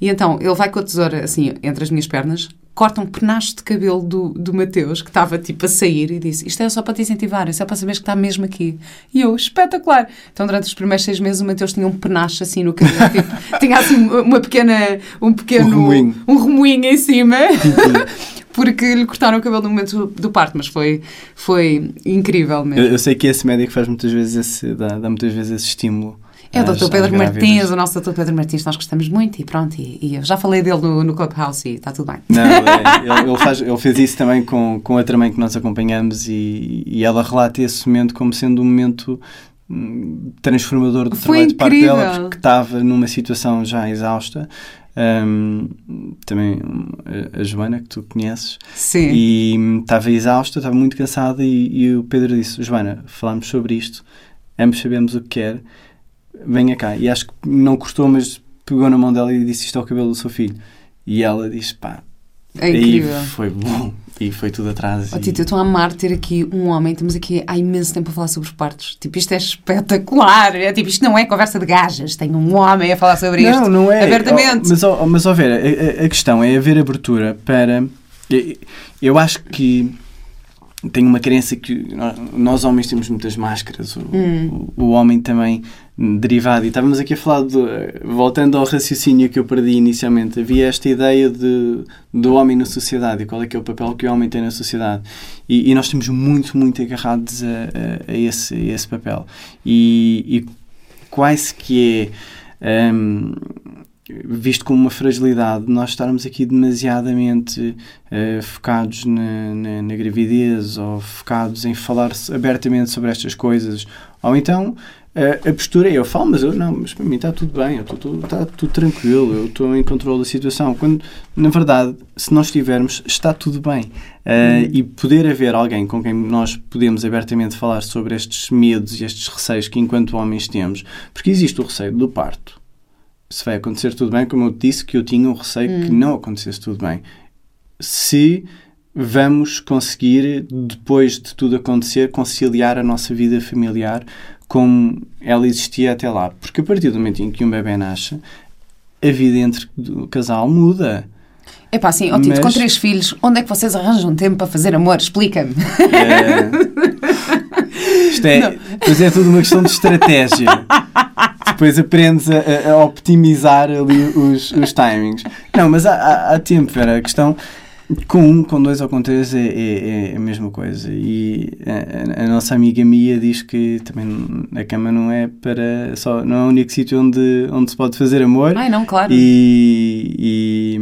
E então ele vai com a tesoura assim entre as minhas pernas, corta um penacho de cabelo do, do Mateus, que estava tipo a sair, e disse: Isto é só para te incentivar, é só para saberes que está mesmo aqui. E eu, espetacular! Então durante os primeiros seis meses o Mateus tinha um penacho assim no cabelo, [LAUGHS] tipo, tinha assim uma pequena, um pequeno. Um remoinho. um remoinho em cima. [LAUGHS] Porque lhe cortaram o cabelo no momento do parto, mas foi, foi incrível mesmo. eu, eu sei que esse médico faz muitas vezes esse, dá, dá muitas vezes esse estímulo É o às- Dr. Pedro. Martins, o nosso Dr. Pedro Martins, nós gostamos muito e pronto, e, e eu já falei dele no, no Clubhouse e está tudo bem. Não, é, [LAUGHS] ele, ele faz, ele fez isso também com, com outra mãe que nós acompanhamos e, e ela relata esse momento como sendo um momento hum, transformador do Foi trabalho de parte dela, incrível. porque estava numa situação já exausta. Hum, também hum, a, Joana, que tu conheces, Sim. e hum, estava exausta, estava muito cansada. E, e o Pedro disse: Joana, falámos sobre isto, ambos sabemos o que quer, venha cá. E acho que não custou, mas pegou na mão dela e disse: Isto é o cabelo do seu filho. E ela disse: Pá, É incrível. Aí foi bom. E foi tudo atrás. Oh, e- Tito, eu estou a amar ter aqui um homem. Estamos aqui há imenso tempo a falar sobre os partos. Tipo, isto é espetacular. É tipo, isto não é conversa de gajas. Tenho um homem a falar sobre isto. Não, não é. Abertamente. Oh, mas, oh, mas, ó Vera, a, a- questão é haver abertura para. Eu acho que tenho uma crença que nós, homens temos muitas máscaras, o, Hum. o, o homem também derivado. E estávamos aqui a falar, de, voltando ao raciocínio que eu perdi inicialmente, havia esta ideia de, do homem na sociedade e qual é que é o papel que o homem tem na sociedade. E, e nós estamos muito, muito agarrados a, a- a esse, a esse papel. E, e quase que é. hum, visto como uma fragilidade, nós estarmos aqui demasiadamente eh, focados na, na, na gravidez ou focados em falar abertamente sobre estas coisas, ou então eh, a postura é eu falo, mas eu não, mas para mim está tudo bem, eu estou está tudo tranquilo, eu estou em controle da situação. Quando, na verdade, se nós estivermos, está tudo bem. Eh, E poder haver alguém com quem nós podemos abertamente falar sobre estes medos e estes receios que, enquanto homens, temos, porque existe o receio do parto se vai acontecer tudo bem, como eu disse que eu tinha um receio que não acontecesse tudo bem. Se vamos conseguir, depois de tudo acontecer, conciliar a nossa vida familiar como ela existia até lá. Porque a partir do momento em que um bebê nasce, a vida entre o casal muda. É pá, assim, ó Tito, Mas- com três filhos, onde é que vocês arranjam tempo para fazer amor? Explica-me. É, [LAUGHS] isto é, pois é tudo uma questão de estratégia. [LAUGHS] [LAUGHS] Depois aprendes a, a- optimizar ali os, os timings. Não, mas há, há, há tempo, Vera. A questão com um, com dois ou com três é, é, é a mesma coisa. E a, a- nossa amiga Mia diz que também a cama não é para só não é o único sítio onde, onde se pode fazer amor. Ai, não, claro. E, e,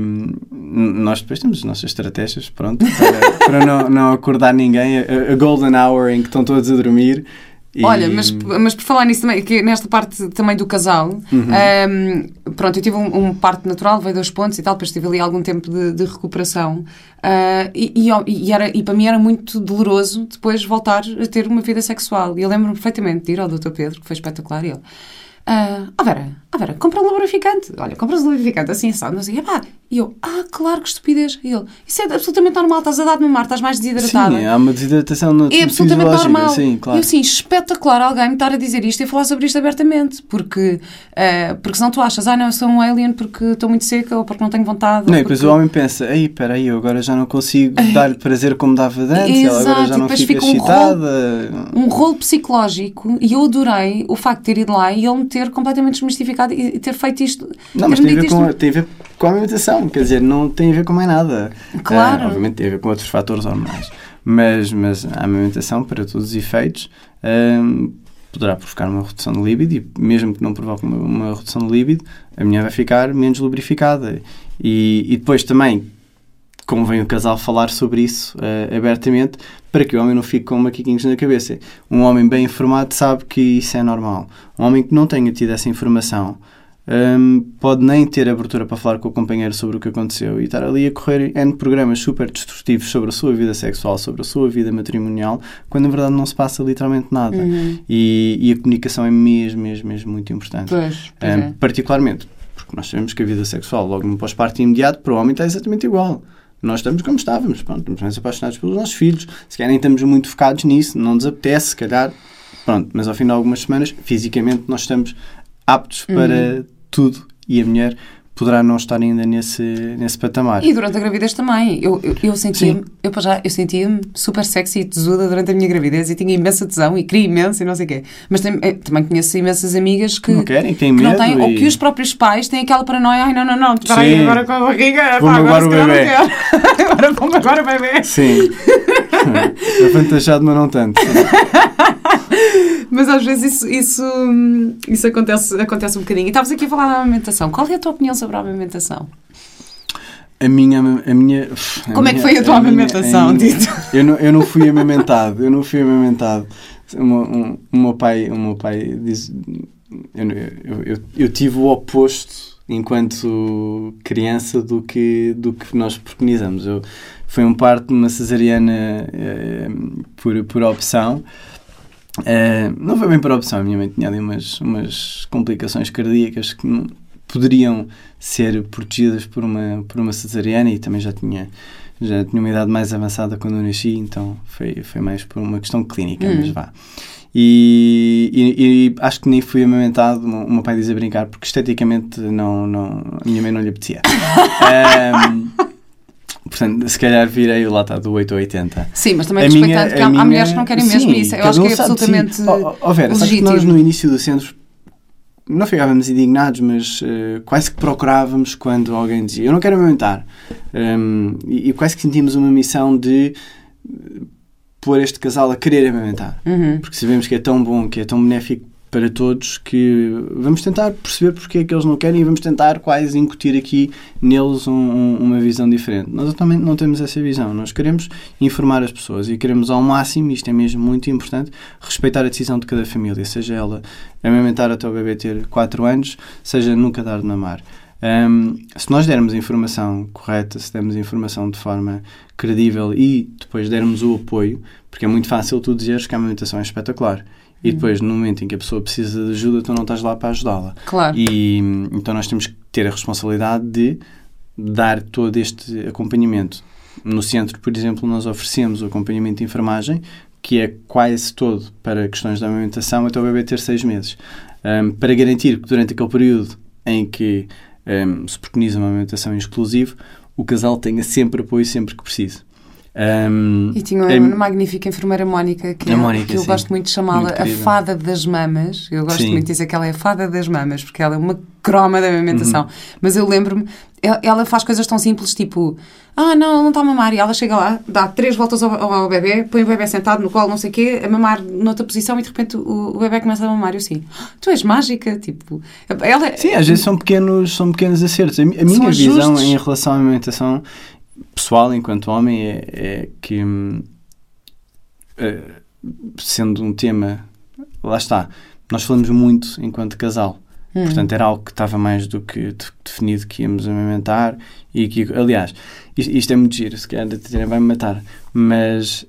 nós depois temos as nossas estratégias, pronto, para, para não, não acordar ninguém. A, a golden hour em que estão todos a dormir, E- Olha, mas, mas por falar nisso também, que nesta parte também do casal, Uhum. ahm, pronto, eu tive um, um parto natural, veio dois pontos e tal, depois tive ali algum tempo de, de recuperação. Ah, e, e, e era, e para mim era muito doloroso depois voltar a ter uma vida sexual. E eu lembro-me perfeitamente de ir ao Dr. Pedro, que foi espetacular, ele. Ah, oh Vera, oh Vera, compra um lubrificante. Olha, compra um lubrificante assim, sabe? Não sei. E eu, ah, claro que estupidez. E ele, isso é absolutamente normal, estás a dar de mamar, estás mais desidratada. Sim, há uma desidratação no É absolutamente fisiológica, normal. Sim, E claro. assim, espetacular alguém me estar a dizer isto e a falar sobre isto abertamente. Porque, eh, porque senão tu achas, ah, não, eu sou um alien porque estou muito seca ou porque não tenho vontade. Não, e depois porque... o homem pensa, ei, peraí, eu agora já não consigo [LAUGHS] dar-lhe prazer como dava antes, ela agora Exato, já não fica fica um excitada. Um rolo psicológico e eu adorei o facto de ter ido lá e ele me ter completamente desmistificado e ter feito isto. Não, mas tem a, ver com, isto. tem a ver com a alimentação, quer dizer, não tem a ver com mais nada. Claro. Ah, obviamente tem a ver com outros fatores hormonais. Mas, mas a amamentação, para todos os efeitos, ahm, poderá provocar uma redução de líbido e mesmo que não provoque uma, uma redução de líbido, a mulher vai ficar menos lubrificada. E, e depois também convém o casal falar sobre isso ah, abertamente para que o homem não fique com macaquinhos na cabeça. Um homem bem informado sabe que isso é normal. Um homem que não tenha tido essa informação hum, pode nem ter abertura para falar com o companheiro sobre o que aconteceu e estar ali a correr N programas super destrutivos sobre a sua vida sexual, sobre a sua vida matrimonial, quando na verdade não se passa literalmente nada. Uhum. E, e a comunicação é mesmo, mesmo, mesmo muito importante. Pois, pois Hum, é. particularmente porque nós sabemos que a vida sexual, logo no pós-parto imediato, para o homem está exatamente igual. Nós estamos como estávamos, pronto, estamos mais apaixonados pelos nossos filhos, se calhar nem estamos muito focados nisso, não nos apetece, se calhar, pronto, mas ao fim de algumas semanas, fisicamente, nós estamos aptos Uhum. para tudo e a mulher poderá não estar ainda nesse, nesse patamar. E durante a gravidez também. Eu, eu, eu sentia-me, eu, para já, eu sentia-me super sexy e tesuda durante a minha gravidez e tinha imensa tesão e queria imenso e não sei o quê. Mas tem- eh, também conheço imensas amigas que, Não querem, têm que não medo têm, ou e- que os próprios pais têm aquela paranoia, ai não, não, não, espera aí, agora com a barriga, Vou-me pá, agora o não bebê. [LAUGHS] agora vou-me agora o bebê. Sim. [LAUGHS] é fantasado, mas não tanto. [LAUGHS] Mas às vezes isso, isso, isso acontece, acontece um bocadinho. E estavas aqui a falar da amamentação. Qual é a tua opinião sobre a amamentação? A minha. A minha a Como é que minha- foi a tua minha- amamentação, minha- Tito? Eu não, eu não fui amamentado, eu não fui amamentado. O meu, um, o meu pai, o meu pai diz. Eu, eu, eu, eu tive o oposto enquanto criança do que, do que nós preconizamos. Eu, foi um parto de uma cesariana eh, por, por opção. Eh, não foi bem por opção, a minha mãe tinha ali umas, umas complicações cardíacas que não- poderiam ser protegidas por uma, por uma cesariana e também já tinha, já tinha uma idade mais avançada quando eu nasci, então foi, foi mais por uma questão clínica, Hum. mas vá. E, e- e acho que nem fui amamentado, o meu- pai diz a brincar, porque esteticamente não, não, a minha mãe não lhe apetecia. [LAUGHS] Ahm, portanto, se calhar virei lá está do 8 ou 80. Sim, mas também A respeitando minha- que há, há minha- mulheres que não querem mesmo sim, isso. Eu acho um que é de si. absolutamente Ó, ó, Vera, sabes que nós no início do centro não ficávamos indignados, mas eh, quase que procurávamos quando alguém dizia eu não quero amamentar. Um, e, e quase que sentimos uma missão de eh, pôr este casal a querer amamentar. Uhum. Porque sabemos que é tão bom, que é tão benéfico para todos, que vamos tentar perceber porque é que eles não querem e vamos tentar quase incutir aqui neles um- um- uma visão diferente. Nós atualmente não temos essa visão. Nós queremos informar as pessoas e queremos ao máximo, isto é mesmo muito importante, respeitar a decisão de cada família, seja ela amamentar até o bebê ter 4 anos, seja nunca dar de mamar. Um, se nós dermos a informação correta, se dermos a informação de forma credível e depois dermos o apoio, porque é muito fácil tu dizeres que a amamentação é espetacular e depois no momento em que a pessoa precisa de ajuda tu não estás lá para ajudá-la. Claro. E então nós temos que ter a responsabilidade de dar todo este acompanhamento. No centro, por exemplo, nós oferecemos o acompanhamento de enfermagem, que é quase todo para questões da amamentação até o bebê ter seis meses, um, para garantir que durante aquele período em que um, se preconiza uma amamentação exclusiva, o casal tenha sempre apoio sempre que precise. Um, E tinha é- uma magnífica enfermeira Mónica, que, A é- Mónica, que eu sim. gosto muito de chamá-la a fada das mamas. Eu gosto Sim. muito de dizer que ela é a fada das mamas, porque ela é uma croma da Uhum. amamentação. Mas eu lembro-me, ela- faz coisas tão simples, tipo, ah, não, ela não está a mamar. E ela chega lá, dá três voltas ao, ao bebê, põe o bebê sentado no colo, não sei o quê, a mamar noutra posição e de repente o, o bebê começa a mamar. Eu assim, "Ah, tu és mágica, tipo. Ela, Sim, às vezes são pequenos, são pequenos acertos. A, a minha visão ajustes. em relação à alimentação pessoal, enquanto homem, é, é que, eh, sendo um tema lá está, nós falamos muito enquanto casal. Hum. Portanto, era algo que estava mais do que de- definido que íamos amamentar e que, aliás, isto, isto é muito giro, se calhar a Tatiana vai-me matar, mas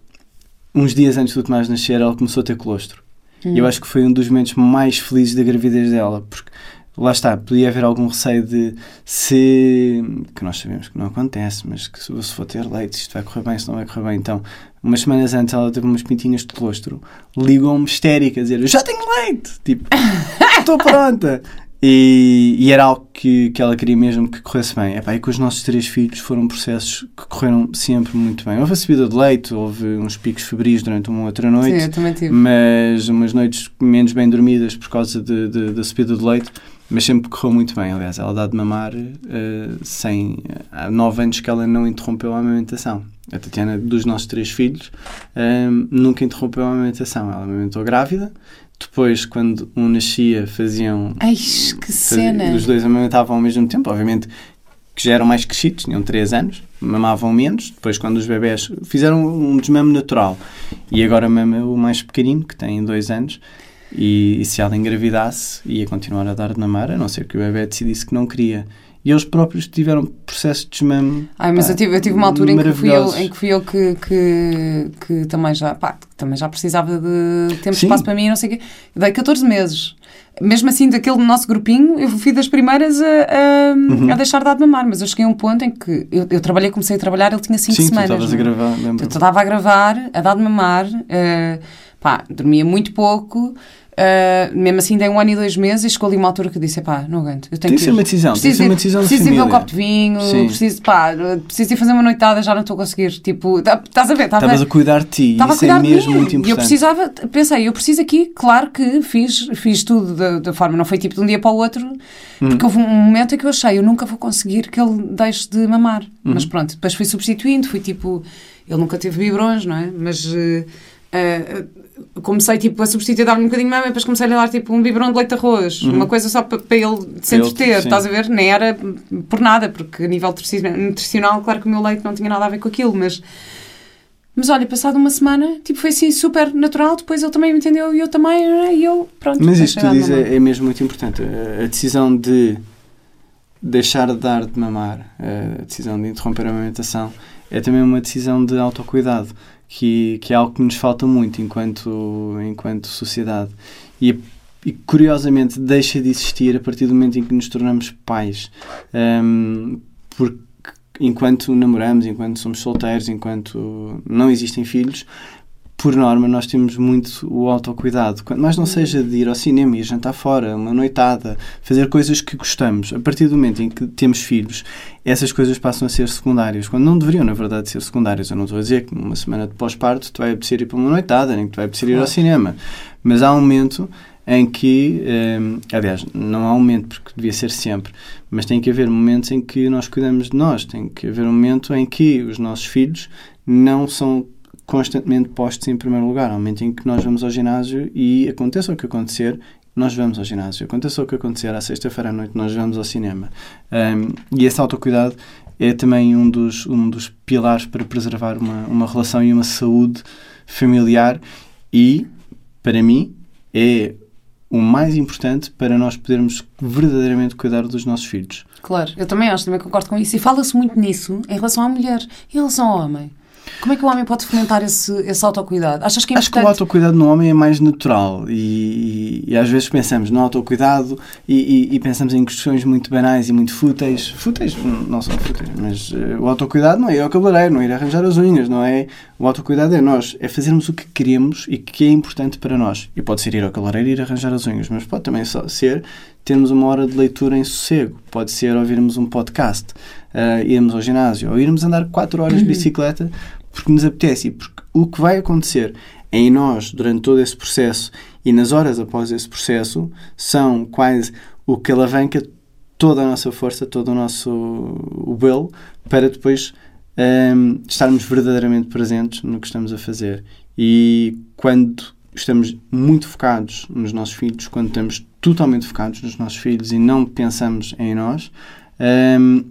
uns dias antes do Tomás nascer, ela começou a ter colostro. Hum. E eu acho que foi um dos momentos mais felizes da gravidez dela, porque lá está, podia haver algum receio de se. que nós sabemos que não acontece, mas que se, for ter leite, isto vai correr bem, se não vai correr bem. Então, umas semanas antes ela teve umas pintinhas de colostro, ligou-me histérica a dizer: Eu já tenho leite! Tipo, [LAUGHS] estou pronta! E, e era algo que, que ela queria mesmo que corresse bem. Epá, e com os nossos três filhos foram processos que correram sempre muito bem. Houve a subida de leite, houve uns picos febris durante uma outra noite Sim, eu também tive. mas umas noites menos bem dormidas por causa de, de- da subida do leite, mas sempre correu muito bem. Aliás, ela dá de mamar eh, sem. Há nove anos que ela não interrompeu a amamentação. A Tatiana, dos nossos três filhos, eh, nunca interrompeu a amamentação. Ela amamentou grávida. Depois, quando um nascia, faziam. Ai, que cena! Os dois amamentavam ao mesmo tempo, obviamente que já eram mais crescidos, tinham 3 anos, mamavam menos. Depois, quando os bebés fizeram um desmame natural, e agora mama o mais pequenino, que tem 2 anos, e, e se ela engravidasse, ia continuar a dar de mamar, a não ser que o bebê decidisse que não queria. E eles próprios tiveram processo de desmame. Ai, mas pá, eu tive, eu tive uma altura em que fui eu, em que, fui eu que, que, que também, já, pá, também já precisava de tempo Sim. espaço para mim e não sei o quê. Dei 14 meses. Mesmo assim, daquele nosso grupinho, eu fui das primeiras a, a, Uhum. a deixar de dar de mamar. Mas eu cheguei a um ponto em que eu, eu trabalhei, comecei a trabalhar, ele tinha 5 Sim, tu semanas. estavas a é? gravar, lembro. Eu estava a gravar, a dar de mamar, eh, pá, dormia muito pouco. Eh, mesmo assim, dei um ano e dois meses e chegou ali uma altura que disse: pá, não aguento. Eu tenho Tem que ser uma decisão, tem Preciso ser ir- uma decisão de Preciso ir beber um copo de vinho, Sim. preciso, pá, preciso ir fazer uma noitada, já não estou a conseguir. Tipo, tá- estás a ver? Estava Estavas a cuidar de ti, estava a é cuidar de mesmo mim. muito E eu importante. precisava, pensei, eu preciso aqui, claro que fiz, fiz tudo da, da forma, não foi tipo de um dia para o outro, Uhum. porque houve um momento em que eu achei, eu nunca vou conseguir que ele deixe de mamar. Uhum. Mas pronto, depois fui substituindo, fui tipo, ele nunca teve biberões, não é? Mas. eh, eh, comecei tipo a substituir, dar-lhe um bocadinho de mama e depois comecei a dar tipo um biberão de leite de arroz, uma coisa só para, para ele se Uhum. entreter, estás a ver? Nem era por nada, porque a nível nutrici- nutricional, claro que o meu leite não tinha nada a ver com aquilo, mas mas olha, passado uma semana, tipo, foi assim super natural, depois ele também me entendeu e eu também, e eu, pronto. Mas isto que tu dizes é, é mesmo muito importante. A, a decisão de deixar de dar de mamar, a decisão de interromper a amamentação, é também uma decisão de autocuidado, que, que é algo que nos falta muito enquanto, enquanto sociedade. E, e curiosamente deixa de existir a partir do momento em que nos tornamos pais. Hum, porque enquanto namoramos, enquanto somos solteiros, enquanto não existem filhos, por norma, nós temos muito o autocuidado. Quanto mais não seja de ir ao cinema, ir jantar fora, uma noitada, fazer coisas que gostamos. A partir do momento em que temos filhos, essas coisas passam a ser secundárias. Quando não deveriam, na verdade, ser secundárias. Eu não estou a dizer que numa semana de pós-parto te vai apetecer ir para uma noitada, nem que te vai apetecer ir ao cinema. Mas há um momento em que, hum, aliás, não há um momento, porque devia ser sempre, mas tem que haver momentos em que nós cuidamos de nós. Tem que haver um momento em que os nossos filhos não são constantemente postos em primeiro lugar. Um momento em que nós vamos ao ginásio e aconteça o que acontecer, nós vamos ao ginásio. Aconteça o que acontecer à sexta-feira à noite, nós vamos ao cinema. Um, e esse autocuidado é também um dos, um dos pilares para preservar uma, uma relação e uma saúde familiar e, para mim, é o mais importante para nós podermos verdadeiramente cuidar dos nossos filhos. Claro, eu também acho, também concordo com isso. E fala-se muito nisso em relação à mulher. Em relação ao homem, como é que o homem pode fomentar esse, esse autocuidado? Achas que é Acho que o importante? autocuidado no homem é mais natural e, e- e às vezes pensamos no autocuidado e, e, pensamos em questões muito banais e muito fúteis. Fúteis não são fúteis, mas eh, o autocuidado não é ir ao cabeleireiro, não é ir arranjar as unhas, não é? O autocuidado é nós, é fazermos o que queremos e que é importante para nós. E pode ser ir ao cabeleireiro e ir arranjar as unhas, mas pode também ser termos uma hora de leitura em sossego, pode ser ouvirmos um podcast, eh, irmos ao ginásio ou irmos andar 4 horas de bicicleta porque nos apetece e porque o que vai acontecer em nós durante todo esse processo e nas horas após esse processo são quase o que alavanca toda a nossa força, todo o nosso will para depois hum, estarmos verdadeiramente presentes no que estamos a fazer. E quando estamos muito focados nos nossos filhos, quando estamos totalmente focados nos nossos filhos e não pensamos em nós, hum,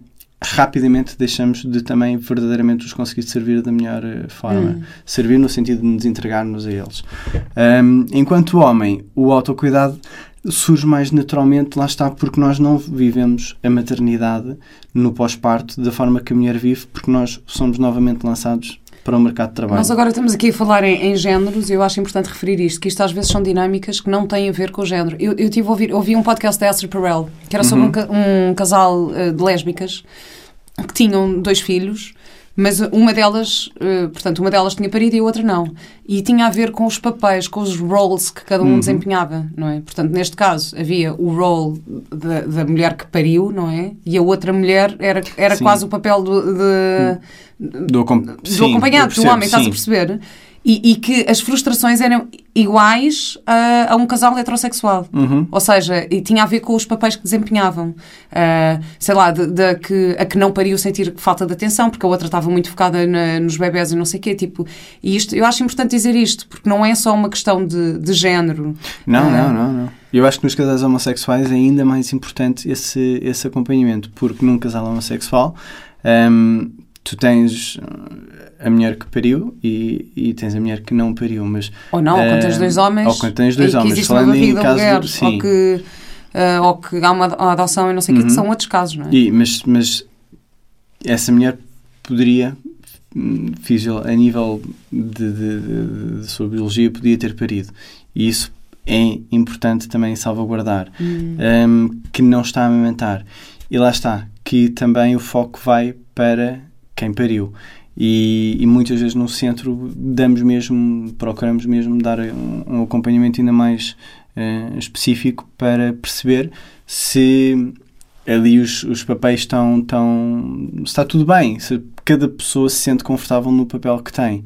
rapidamente deixamos de também verdadeiramente os conseguir servir da melhor uh, forma. Servir no sentido de nos entregarmos a eles. Um, enquanto homem, o autocuidado surge mais naturalmente, lá está, porque nós não vivemos a maternidade no pós-parto da forma que a mulher vive, porque nós somos novamente lançados para o mercado de trabalho. Nós agora estamos aqui a falar em, em géneros e eu acho importante referir isto, que isto às vezes são dinâmicas que não têm a ver com o género. Eu, eu tive a ouvir, ouvi um podcast da Esther Perel, que era sobre Uhum. um, um casal uh, de lésbicas que tinham dois filhos, mas uma delas, uh, portanto, uma delas tinha parido e a outra não. E tinha a ver com os papéis, com os roles que cada um Uhum. desempenhava, não é? Portanto, neste caso, havia o role da, da mulher que pariu, não é? E a outra mulher era, era Sim. quase o papel do, de, do, acom- do sim, acompanhado, eu do homem, estás a sim. perceber? E, e que as frustrações eram iguais a, a um casal heterossexual. Uhum. Ou seja, e tinha a ver com os papéis que desempenhavam. Ah, sei lá, de, de que, a que não pariu sentir falta de atenção, porque a outra estava muito focada na- nos bebés e não sei o quê. Tipo, e isto, eu acho importante dizer isto, porque não é só uma questão de, de género. Não, Ah. não, não, não. Eu acho que nos casais homossexuais é ainda mais importante esse, esse acompanhamento, porque num casal homossexual hum, tu tens uh, a mulher que pariu e, e tens a mulher que não pariu, mas Ou não, ou quando tens Ah, dois homens. ou quando tens dois homens, falando em caso de- mulheres, sim. ou que, ah, ou que há uma, adoção e não sei o quê, que Uhum. são outros casos, não é? E, mas, mas essa mulher poderia, hum, a nível de, de, de- de sua biologia, podia ter parido. E isso é importante também salvaguardar. Hum. hum, que não está a amamentar. E lá está, que também o foco vai para quem pariu. E, e muitas vezes no centro damos mesmo, procuramos mesmo dar um, um acompanhamento ainda mais eh, específico para perceber se ali os, os papéis estão, estão. se está tudo bem, se cada pessoa se sente confortável no papel que tem.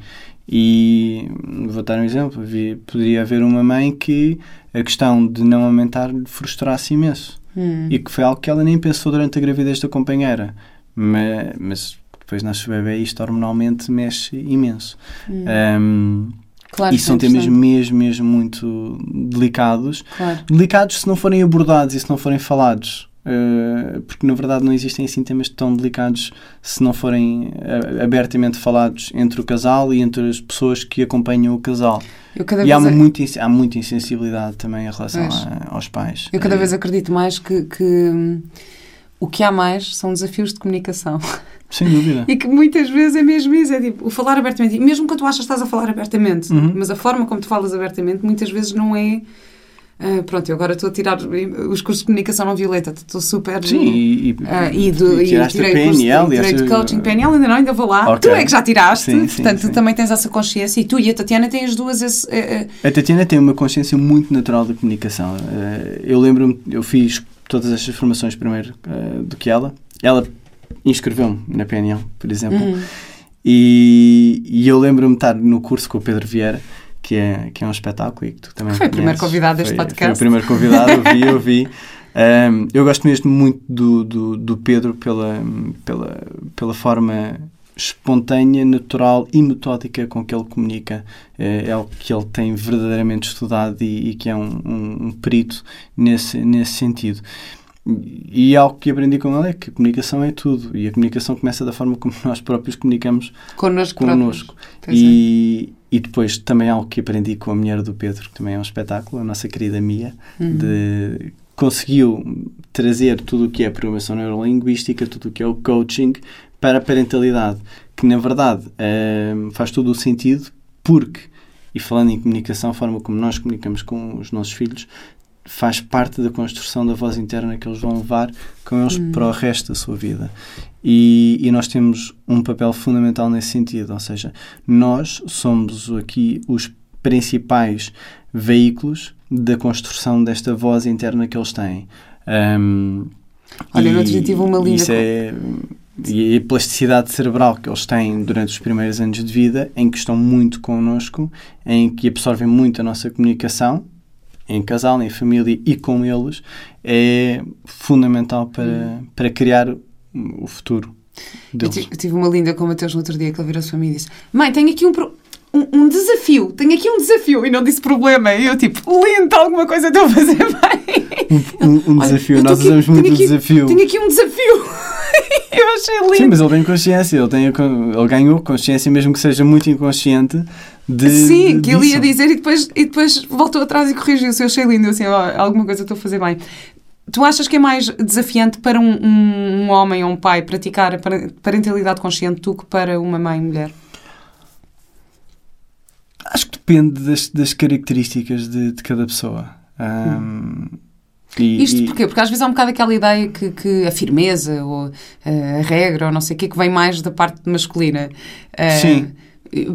E vou dar um exemplo: havia- poderia haver uma mãe que a questão de não aumentar lhe frustrasse imenso Hum. e que foi algo que ela nem pensou durante a gravidez da companheira. Mas, mas depois nasce o bebê e isto hormonalmente mexe imenso. Um, Claro, e são é temas mesmo, mesmo muito delicados. Claro. Delicados se não forem abordados e se não forem falados. Uh, porque na verdade não existem assim temas tão delicados se não forem uh, abertamente falados entre o casal e entre as pessoas que acompanham o casal. E há, vez, muito, há muita insensibilidade também em relação a- aos pais. eu cada Eh, vez acredito mais que, que, hum, o que há mais são desafios de comunicação. Sem dúvida. [LAUGHS] E que muitas vezes é mesmo isso, é tipo, o falar abertamente. E mesmo quando tu achas que estás a falar abertamente, Uhum. mas a forma como tu falas abertamente muitas vezes não é. ah, pronto, eu agora estou a tirar os cursos de comunicação não violenta, estou super. Sim, e, Ah, e, do, e tiraste tirei curso PNL e essa- coaching PNL, ainda não, ainda vou lá. Ok. Tu é que já tiraste, Sim, sim, portanto sim. tu também tens essa consciência e tu e a Tatiana têm as duas esse, eh, A Tatiana tem uma consciência muito natural da comunicação. Eh, Eu lembro-me, eu fiz todas estas formações primeiro eh, do que ela. Ela inscreveu-me na PNL, por exemplo. hum, E, e eu lembro-me de estar no curso com o Pedro Vieira, que é, que é um espetáculo e que tu também Que foi o primeiro convidado deste Foi- podcast. Foi o primeiro convidado, eu vi, eu vi. [LAUGHS] Um, eu gosto mesmo muito do, do, do Pedro pela, pela, pela forma espontânea, natural e metódica com que ele comunica. É, é algo que ele tem verdadeiramente estudado e, e que é um, um, um perito nesse, nesse sentido. E algo que aprendi com ele é que a comunicação é tudo. E a comunicação começa da forma como nós próprios comunicamos connosco. connosco. é. E, e depois também algo que aprendi com a mulher do Pedro, que também é um espetáculo, a nossa querida Mia, Uhum. de, conseguiu trazer tudo o que é programação neurolinguística, tudo o que é o coaching para a parentalidade, que na verdade ehm, faz todo o sentido porque, e falando em comunicação, a forma como nós comunicamos com os nossos filhos faz parte da construção da voz interna que eles vão levar com eles Hum. para o resto da sua vida. E, e nós temos um papel fundamental nesse sentido, ou seja, nós somos aqui os principais veículos da construção desta voz interna que eles têm. Um, Olha, no outro dia tive uma linda Isso é, e a plasticidade cerebral que eles têm durante os primeiros anos de vida, em que estão muito connosco, em que absorvem muito a nossa comunicação, em casal, em família e com eles, é fundamental para, para criar o futuro deles. eu tive uma linda com o Mateus no outro dia que ele virou-se para mim e disse: Mãe, tenho aqui um, pro- um, um desafio, tenho aqui um desafio. E não disse problema. E eu, tipo, lindo, alguma coisa estou a fazer bem. Um, um Olha, desafio, tô nós usamos muito aqui- desafio. Tenho aqui um desafio. Eu achei lindo. Sim, mas ele tem consciência, ele, tem, ele ganhou consciência, mesmo que seja muito inconsciente, de. Sim, que ele ia dizer e depois, e depois voltou atrás e corrigiu-se. Eu achei lindo, assim, ó, alguma coisa estou a fazer bem. Tu achas que é mais desafiante para um, um- um homem ou um pai praticar a par- parentalidade consciente do que para uma mãe e mulher? Acho que depende das, das características de, de cada pessoa. Ahm, e- Isto porquê? Porque às vezes há um bocado aquela ideia que, que a firmeza ou eh, a regra ou não sei o quê que vem mais da parte masculina. Eh, Sim.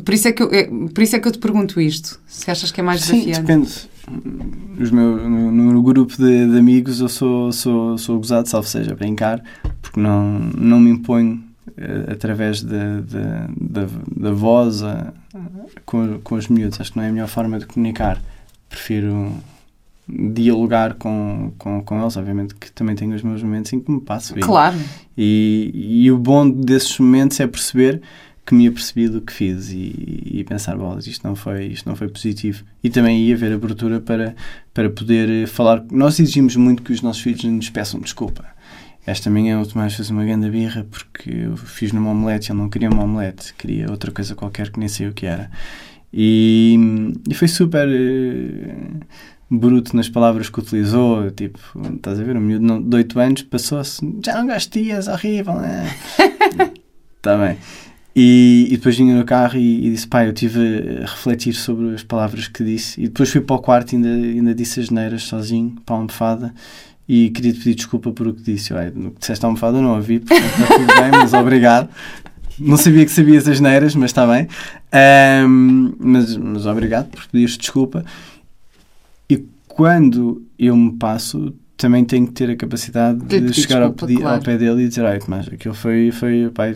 Por isso, é que eu, eh, por isso é que eu te pergunto isto. Se achas que é mais Sim, desafiante. depende. Os meus, no, no grupo de, de amigos eu sou, sou, sou gozado, salvo seja, brincar, porque não, não me imponho eh, através da voz a- com, com os miúdos. Acho que não é a melhor forma de comunicar. Prefiro dialogar com, com, com eles. Obviamente que também tenho os meus momentos em que me passo. E- Claro. e, e o bom desses momentos é perceber que me apercebi do que fiz e, e pensar, bolas, isto não foi, isto não foi positivo. E também ia haver abertura para, para poder falar. Nós exigimos muito que os nossos filhos nos peçam desculpa. Esta manhã o Tomás fez uma grande birra porque eu fiz numa omelete, ele não queria uma omelete, queria outra coisa qualquer que nem sei o que era. E, e foi super eh, bruto nas palavras que utilizou. Tipo, estás a ver? Um miúdo de 8 anos passou-se, já não és horrível. Está [LAUGHS] bem. E, e depois vinha no carro e, e disse: Pai, eu estive a refletir sobre as palavras que disse. E depois fui para o quarto e ainda, ainda disse as neiras sozinho, para a almofada. E queria te pedir desculpa por o que disse. Olha, no que disseste a almofada não ouvi, portanto está tudo bem, mas obrigado. Não sabia que sabias as neiras, mas está bem. Ahm, mas, mas obrigado por pedires desculpa. E quando eu me passo, também tenho que ter a capacidade De de, chegar ao, desculpa, pedi- claro. ao pé dele e dizer: Ai, Tomás, aquilo foi, foi pai,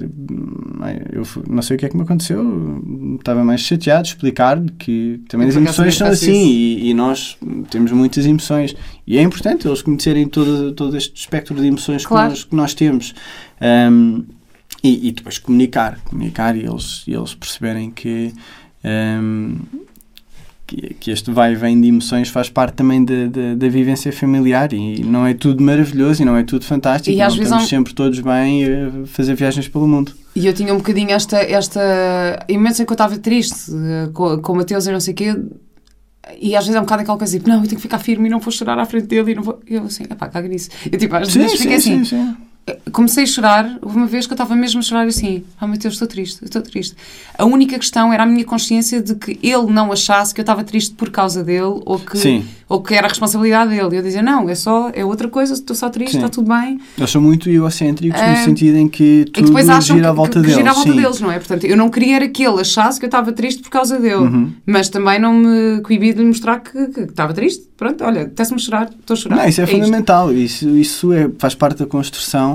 ai, eu fui- não sei o que é que me aconteceu, estava mais chateado, explicar-lhe que também Eu, as emoções são assim e, e nós temos muitas emoções. E é importante eles conhecerem todo, todo este espectro de emoções Claro. que, nós, que nós temos. Ahm, e, e depois comunicar, comunicar e eles, e eles perceberem que, ahm, que, que este vai e vem de emoções faz parte também da, da, da vivência familiar e não é tudo maravilhoso e não é tudo fantástico. E não às vezes estamos um- sempre todos bem a fazer viagens pelo mundo. E eu tinha um bocadinho esta, esta imensa em que eu estava triste eh, com, com o Mateus e não sei o quê. E às vezes é um bocado aquela coisa tipo, não, eu tenho que ficar firme e não vou chorar à frente dele e não vou. Eu assim, epá, caga nisso. Eu tipo, às vezes fiquei assim. Comecei a chorar, houve uma vez que eu estava mesmo a chorar assim, ah meu Deus, estou triste, eu estou triste. A única questão era a minha consciência de que ele não achasse que eu estava triste por causa dele ou que, Sim. ou que era a responsabilidade dele. Eu dizia, não, é só, é outra coisa, estou só triste, Sim. está tudo bem. Eles são muito egocêntricos Ah, no sentido em que tudo gira que, à volta que, que deles. volta deles, não é? Portanto, eu não queria era que ele achasse que eu estava triste por causa dele, Uhum. mas também não me coibi de lhe mostrar que, que estava triste. Pronto, olha, apetece-me chorar, estou a chorar. Não, isso é, isto. fundamental. Isso, isso é, faz parte da construção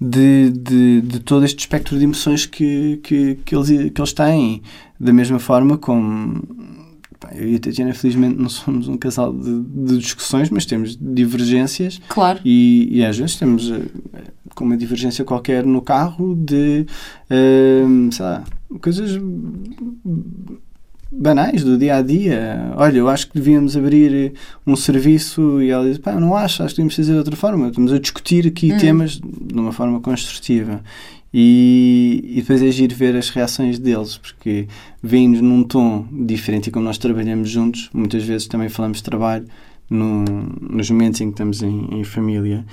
de, de, de todo este espectro de emoções que, que, que, eles, que eles têm. Da mesma forma como. Eu e a Tatiana, felizmente, não somos um casal de, de discussões, mas temos divergências Claro. e, e às vezes temos eh, com uma divergência qualquer no carro de, eh, sei lá, coisas banais do dia a dia. Olha, eu acho que devíamos abrir um serviço e ela diz: pá, não acho, acho que devíamos fazer de outra forma. Estamos a discutir aqui Hum. temas de uma forma construtiva. E, e depois é giro ver as reações deles, porque vêm-nos num tom diferente e como nós trabalhamos juntos, muitas vezes também falamos de trabalho no, nos momentos em que estamos em, em família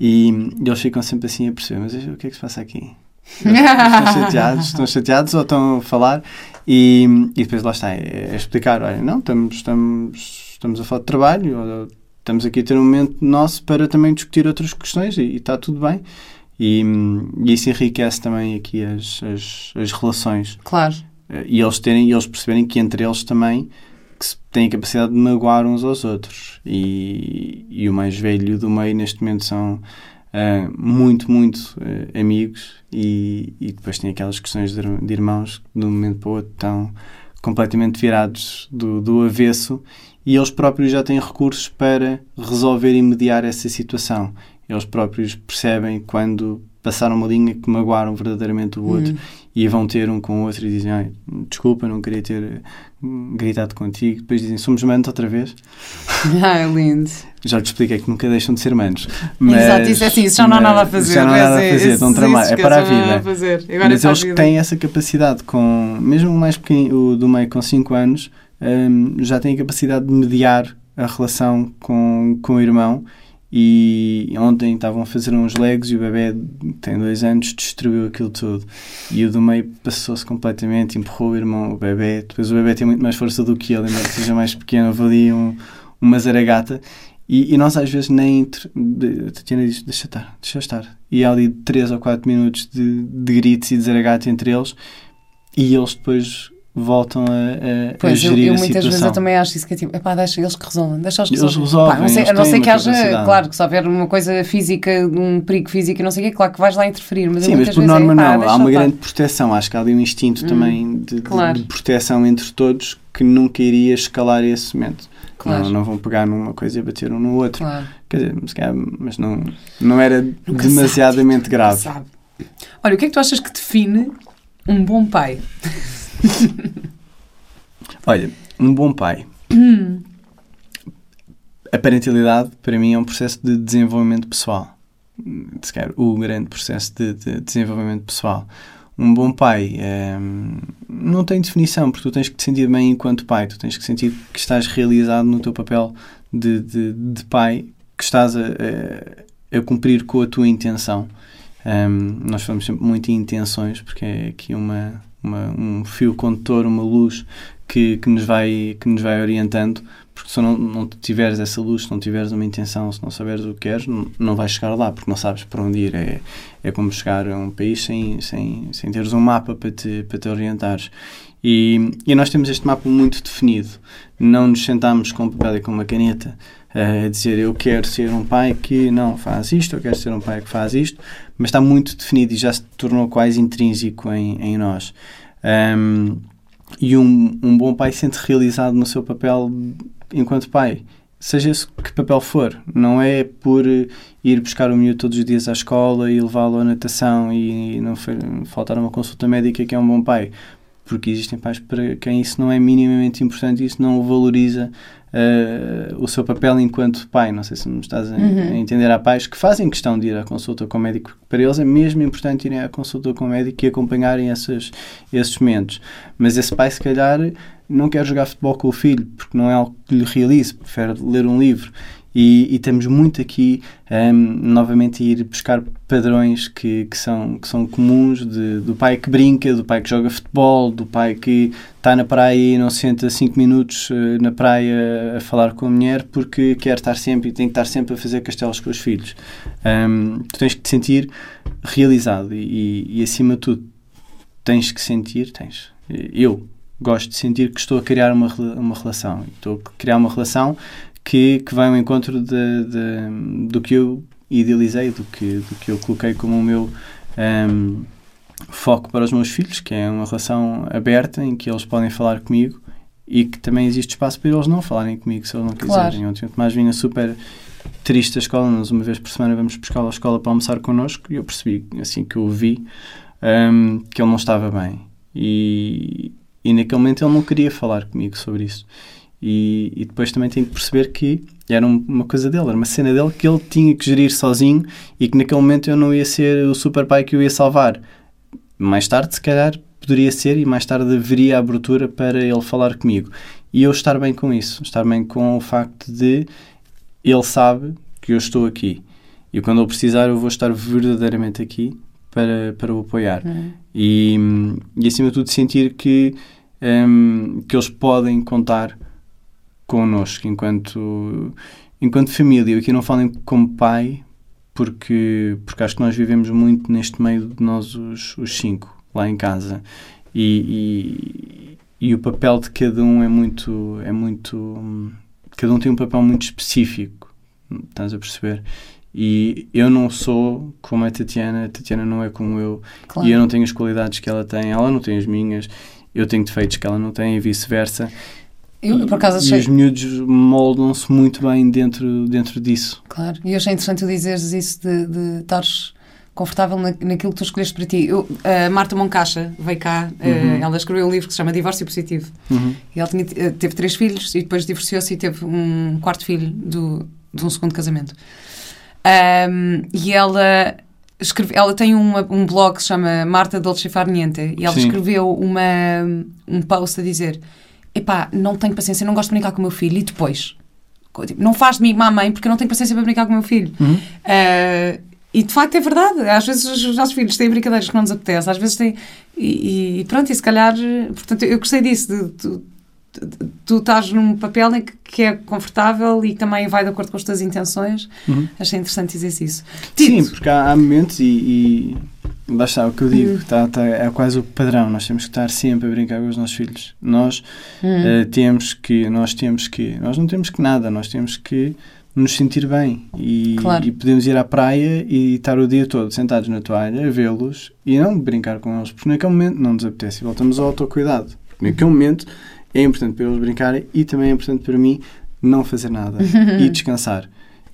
e, eles ficam sempre assim a perceber, mas o que é que se passa aqui? Estão [LAUGHS] chateados, estão chateados ou estão a falar e, e depois lá está, é, é explicar, olha, não, estamos, estamos, estamos a falar de trabalho, ou estamos aqui a ter um momento nosso para também discutir outras questões e, e está tudo bem. E, e isso enriquece também aqui as, as, as relações. Claro. Eh, E eles terem, eles perceberem que entre eles também que se têm a capacidade de magoar uns aos outros. E, e o mais velho do meio neste momento são eh, muito, muito eh, amigos e, e depois tem aquelas questões de, de irmãos que de um momento para o outro estão completamente virados do, do avesso e eles próprios já têm recursos para resolver e mediar essa situação. Eles próprios percebem quando passaram uma linha que magoaram verdadeiramente o outro e vão ter um com o outro e dizem, Ai, desculpa, não queria ter gritado contigo. Depois dizem, somos manos outra vez. [LAUGHS] Ah, é lindo. Já te expliquei que nunca deixam de ser manos. Mas, Exato, isso é assim, isso já não há nada a fazer. Já não há nada a é, fazer, tramar, é para a vida. Mas é eles vida. têm essa capacidade, com mesmo o mais pequeno, o do meio com 5 anos, hum, já têm a capacidade de mediar a relação com, com o irmão. E ontem estavam a fazer uns legos e o bebê tem dois anos destruiu aquilo tudo. E o do meio passou-se completamente, empurrou o irmão, o bebê. Depois o bebê tem muito mais força do que ele, embora seja mais pequeno. Houve ali um, uma zaragata. E, e nós às vezes nem. A Tatiana diz: deixa estar, deixa estar. E há ali 3 ou 4 minutos de, de gritos e de zaragata entre eles. E eles depois voltam a, a, a Pois, eu, gerir eu a muitas vezes situação. eu também acho isso que é tipo, epá, deixa eles que resolvam, deixa eles que Eles resolvam. resolvem, Pá, não sei, eles a não ser que haja, capacidade. claro, que se houver uma coisa física, um perigo físico e não sei o quê, claro que vais lá interferir, mas eu Sim, mas por vezes é, norma epá, não. Há uma grande proteção. Acho que há ali um instinto Hum, também de, claro. de proteção entre todos que nunca iria escalar esse momento. Claro. Não, não vão pegar numa coisa e bater um no outro. Claro. Quer dizer, mas, não, não era Nunca demasiadamente grave. Sabe. Olha, o que é que tu achas que define um bom pai? [LAUGHS] Olha, um bom pai. A parentalidade, para mim, é um processo de desenvolvimento pessoal. Se calhar, o grande processo de, de desenvolvimento pessoal. Um bom pai ehm, não tem definição, porque tu tens que te sentir bem enquanto pai. Tu tens que sentir que estás realizado no teu papel de, de, de pai, que estás a, a, a cumprir com a tua intenção. Ehm, nós falamos sempre muito em intenções, porque é aqui uma, uma, um fio condutor, uma luz que, que, nos vai, que nos vai orientando, porque se não, não tiveres essa luz, se não tiveres uma intenção, se não souberes o que queres, não, não vais chegar lá, porque não sabes para onde ir. É, é como chegar a um país sem, sem, sem teres um mapa para te, para te orientares. E, e nós temos este mapa muito definido. Não nos sentamos com um papel e com uma caneta a dizer eu quero ser um pai que não faz isto, eu quero ser um pai que faz isto, mas está muito definido e já se tornou quase intrínseco em, em nós. Um, e um, um bom pai sente realizado no seu papel enquanto pai, seja esse que papel for. Não é por ir buscar o miúdo todos os dias à escola e levá-lo à natação e não faltar uma consulta médica que é um bom pai. Porque existem pais para quem isso não é minimamente importante e isso não valoriza uh, o seu papel enquanto pai. Não sei se me estás a, uhum. a, entender. Há pais que fazem questão de ir à consulta com o médico. Para eles é mesmo importante irem à consulta com o médico e acompanharem esses, esses momentos. Mas esse pai, se calhar, não quer jogar futebol com o filho porque não é algo que lhe realize, prefere ler um livro. E, e estamos muito aqui um, novamente a ir buscar padrões que, que, são, que são comuns de, do pai que brinca, do pai que joga futebol, do pai que está na praia e não se senta 5 minutos uh, na praia a falar com a mulher porque quer estar sempre e tem que estar sempre a fazer castelos com os filhos. Um, tu tens que te sentir realizado e, e, e acima de tudo tens que sentir, tens. Eu gosto de sentir que estou a criar uma, uma relação. Estou a criar uma relação que, que vai ao encontro de, de, do que eu idealizei, do que, do que eu coloquei como o meu um, foco para os meus filhos, que é uma relação aberta em que eles podem falar comigo e que também existe espaço para eles não falarem comigo se eles não quiserem. Claro. Ontem o Tomás vinha super triste da escola, nós uma vez por semana vamos buscar à escola para almoçar connosco e eu percebi, assim que eu o vi, um, que ele não estava bem. E, e naquele momento ele não queria falar comigo sobre isso. E, e, depois também tenho que perceber que era uma coisa dele, era uma cena dele que ele tinha que gerir sozinho e que naquele momento eu não ia ser o super pai que eu ia salvar. Mais tarde, se calhar, poderia ser e mais tarde haveria a abertura para ele falar comigo. E eu estar bem com isso, estar bem com o facto de ele sabe que eu estou aqui e quando ele precisar eu vou estar verdadeiramente aqui para, para o apoiar. Uhum. E, e acima de tudo sentir que, um, que eles podem contar connosco enquanto, enquanto família. Eu aqui não falo como pai, porque, porque acho que nós vivemos muito neste meio de nós os, os cinco, lá em casa. E, e, e, o papel de cada um é muito, é muito. Cada um tem um papel muito específico, estás a perceber? E eu não sou como a Tatiana, a Tatiana não é como eu, Claro. e eu não tenho as qualidades que ela tem, ela não tem as minhas, eu tenho defeitos que ela não tem e vice-versa. Eu, por acaso, E achei... os miúdos moldam-se muito bem dentro, dentro disso. Claro, e eu achei interessante tu dizeres isso de, de estares confortável na, naquilo que tu escolheste para ti. Eu, a Marta Moncacha veio cá, uhum. ela escreveu um livro que se chama Divórcio Positivo. Uhum. E ela tinha, teve três filhos e depois divorciou-se e teve um quarto filho do, de um segundo casamento. Um, e ela escreve, ela tem uma, um blog que se chama Marta Dolce Farniente e ela Sim. escreveu uma, um post a dizer epá, não tenho paciência, não gosto de brincar com o meu filho. E depois? Tipo, não faz de mim má mãe porque eu não tenho paciência para brincar com o meu filho. Uhum. uh, e de facto é verdade. Às vezes os nossos filhos têm brincadeiras que não nos apetecem às vezes têm e, e pronto, e se calhar portanto eu gostei disso de, de, tu estás num papel em que, que, é confortável e também vai de acordo com as tuas intenções. Uhum. Achei interessante dizer isso. Sim, porque há, há momentos e, e lá está o que eu digo, uhum. tá, tá, é quase o padrão. Nós temos que estar sempre a brincar com os nossos filhos. Nós uhum. uh, temos que, nós temos que, nós não temos que nada, nós temos que nos sentir bem e, claro. e, podemos ir à praia e estar o dia todo sentados na toalha a vê-los e não brincar com eles, porque naquele momento não nos apetece e voltamos ao autocuidado. Naquele momento é importante para eles brincarem e também é importante para mim não fazer nada [LAUGHS] e descansar.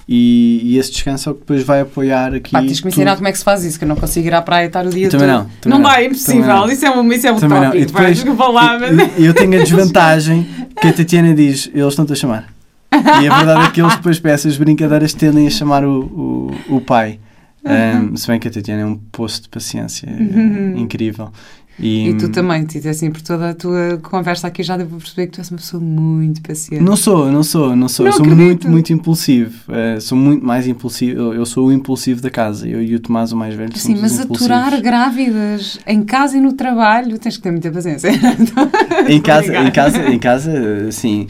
E, e, esse descanso é o que depois vai apoiar aqui. Pá, tens que me ensinar como é que se faz isso, que eu não consigo ir à praia estar o dia também todo. Não, também não, não. é impossível. Isso é um, isso é um também tópico. E depois, lá, mas... eu tenho a [LAUGHS] desvantagem que a Tatiana diz: eles estão-te a chamar. E a verdade é que eles depois, para essas brincadeiras, tendem a chamar o, o, o pai. Um, se bem que a Tatiana é um poço de paciência uhum. incrível. E, e tu também, Tito, assim, por toda a tua conversa aqui já devo perceber que tu és uma pessoa muito paciente. Não sou, não sou, não sou. Não eu sou acredito. muito, muito impulsivo. Uh, sou muito mais impulsivo. Eu sou o impulsivo da casa. Eu e o Tomás, o mais velho, Sim, mas aturar grávidas em casa e no trabalho, tens que ter muita paciência. em [LAUGHS] casa, em casa, em casa, sim.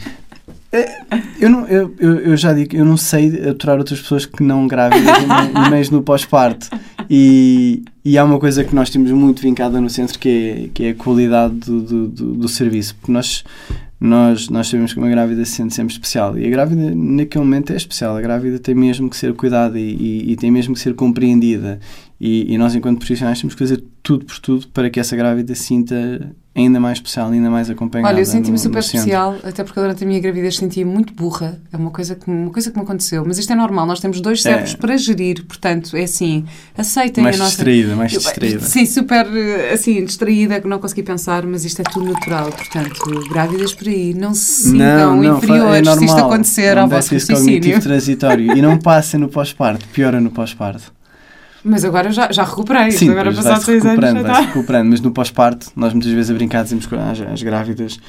Eh, eu, não, eu, eu, já digo, eu não sei aturar outras pessoas que não grávidas, [LAUGHS] mesmo no pós-parto. E, e há uma coisa que nós temos muito vincada no centro que é, que é a qualidade do, do, do, do serviço. Porque nós, nós, nós sabemos que uma grávida se sente sempre especial. E a grávida, naquele momento, é especial. A grávida tem mesmo que ser cuidada e, e, e tem mesmo que ser compreendida. E, e, nós, enquanto profissionais, temos que fazer tudo por tudo para que essa grávida sinta ainda mais especial, ainda mais acompanhada. Olha, eu senti-me super especial, até porque durante a minha gravidez sentia muito burra. É uma coisa, que, uma coisa que me aconteceu. Mas isto é normal, nós temos dois cérebros é. para gerir, portanto, é assim, aceitem mais a nossa... distraída, mais distraída. Sim, super, assim, distraída, que não consegui pensar, mas isto é tudo natural. Portanto, grávidas por aí, não se sintam não, não, inferiores é se isto acontecer ao vosso raciocínio. transitório. e não [LAUGHS] passem no pós-parto, piora no pós-parto. Mas agora já, já recuperei. Sim, agora passado seis anos. Já vai -se recuperando, mas no pós-parto, nós muitas vezes a brincar dizemos as, grávidas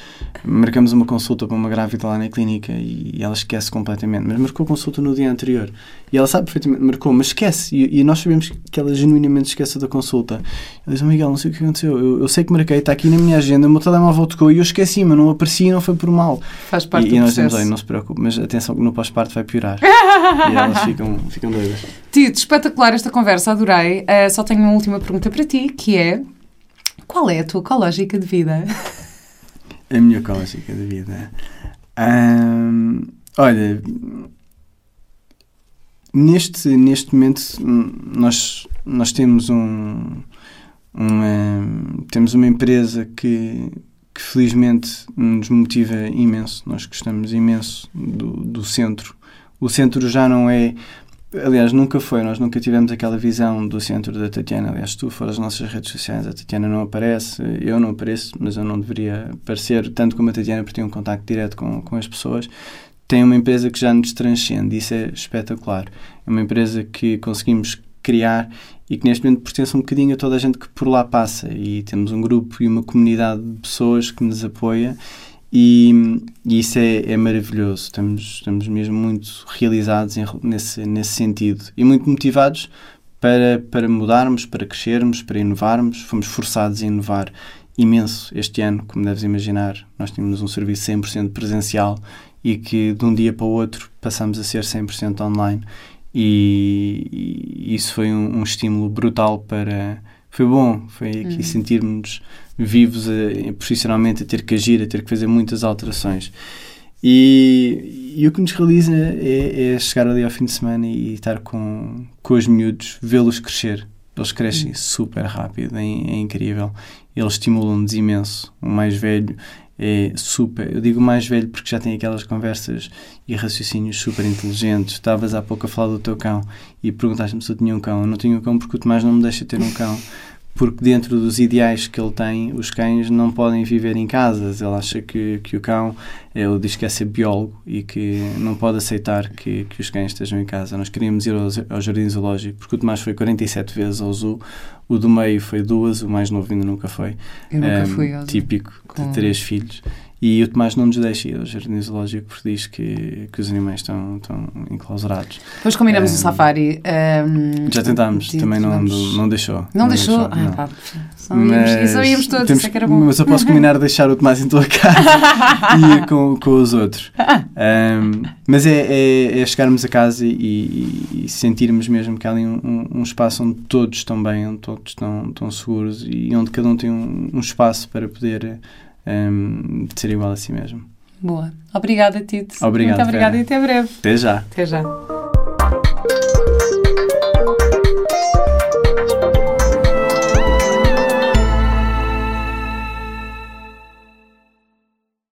marcamos uma consulta para uma grávida lá na clínica e, ela esquece completamente. Mas marcou consulta no dia anterior e ela sabe perfeitamente, marcou, mas esquece. E, e nós sabemos que ela genuinamente esquece da consulta. Ela diz: oh, Miguel, não sei o que aconteceu. Eu, eu sei que marquei, está aqui na minha agenda, o meu telemóvel tocou e eu esqueci, mas não apareci e não foi por mal. Faz parte e, do e nós processo. dizemos: não se preocupe, mas atenção que no pós-parto vai piorar. [LAUGHS] e elas ficam, ficam doidas. Tito, espetacular esta conversa, adorei. Uh, só tenho uma última pergunta para ti, que é qual é a tua ecológica de vida? A minha ecológica de vida. Um, olha, neste, neste momento nós, nós temos um, uma, temos uma empresa que, que felizmente nos motiva imenso. Nós gostamos imenso do, do centro. O centro já não é Aliás, nunca foi, nós nunca tivemos aquela visão do centro da Tatiana. Aliás, tu for às nossas redes sociais, a Tatiana não aparece, eu não apareço, mas eu não deveria aparecer, tanto como a Tatiana, porque tem um contacto direto com, com as pessoas. Tem uma empresa que já nos transcende, isso é espetacular. É uma empresa que conseguimos criar e que neste momento pertence um bocadinho a toda a gente que por lá passa. E temos um grupo e uma comunidade de pessoas que nos apoia e, e isso é, é, maravilhoso. Estamos, estamos mesmo muito realizados em, nesse, nesse sentido e muito motivados para, para mudarmos, para crescermos, para inovarmos. Fomos forçados a inovar imenso este ano, como deves imaginar. Nós tínhamos um serviço 100% presencial e que de um dia para o outro passamos a ser 100% online. E, e, isso foi um, um estímulo brutal para. Foi bom, foi aqui uhum. sentirmos vivos a, profissionalmente a ter que agir, a ter que fazer muitas alterações. E, e o que nos realiza é, é, chegar ali ao fim de semana e, estar com, com os miúdos, vê-los crescer. Eles crescem uhum. super rápido, é, é incrível. Eles estimulam-nos imenso. O mais velho é super. Eu digo mais velho porque já tem aquelas conversas e raciocínios super inteligentes. Estavas há pouco a falar do teu cão e perguntaste-me se eu tinha um cão. Eu não tenho um cão porque o Tomás não me deixa ter um cão. [LAUGHS] Porque dentro dos ideais que ele tem, os cães não podem viver em casas. Ele acha que, que o cão, ele diz que é ser biólogo e que não pode aceitar que, que os cães estejam em casa. Nós queríamos ir ao, ao Jardim Zoológico, porque o Tomás foi 47 vezes ao zoo, o do meio foi duas, o mais novo ainda nunca foi. Eu nunca um, fui ao Típico de três filhos. E o Tomás não nos deixa ir ao Jardim Zoológico porque diz que, que os animais estão, estão enclausurados. Depois combinamos um, o safari. Um, já tentámos, também não, não deixou. Não, não deixou? deixou? Ah, não. pá. Só íamos, só íamos todos, temos, isso é que era bom. Mas eu posso combinar deixar o Tomás em tua casa [LAUGHS] e ir com, com os outros. Um, mas é, é, é, chegarmos a casa e, e, e, sentirmos mesmo que há ali um, um, espaço onde todos estão bem, onde todos estão, estão seguros e onde cada um tem um, um espaço para poder um, de ser igual a si mesmo. Boa. Obrigada, Tito. Obrigado, Muito obrigada e até breve. Até já. Até já.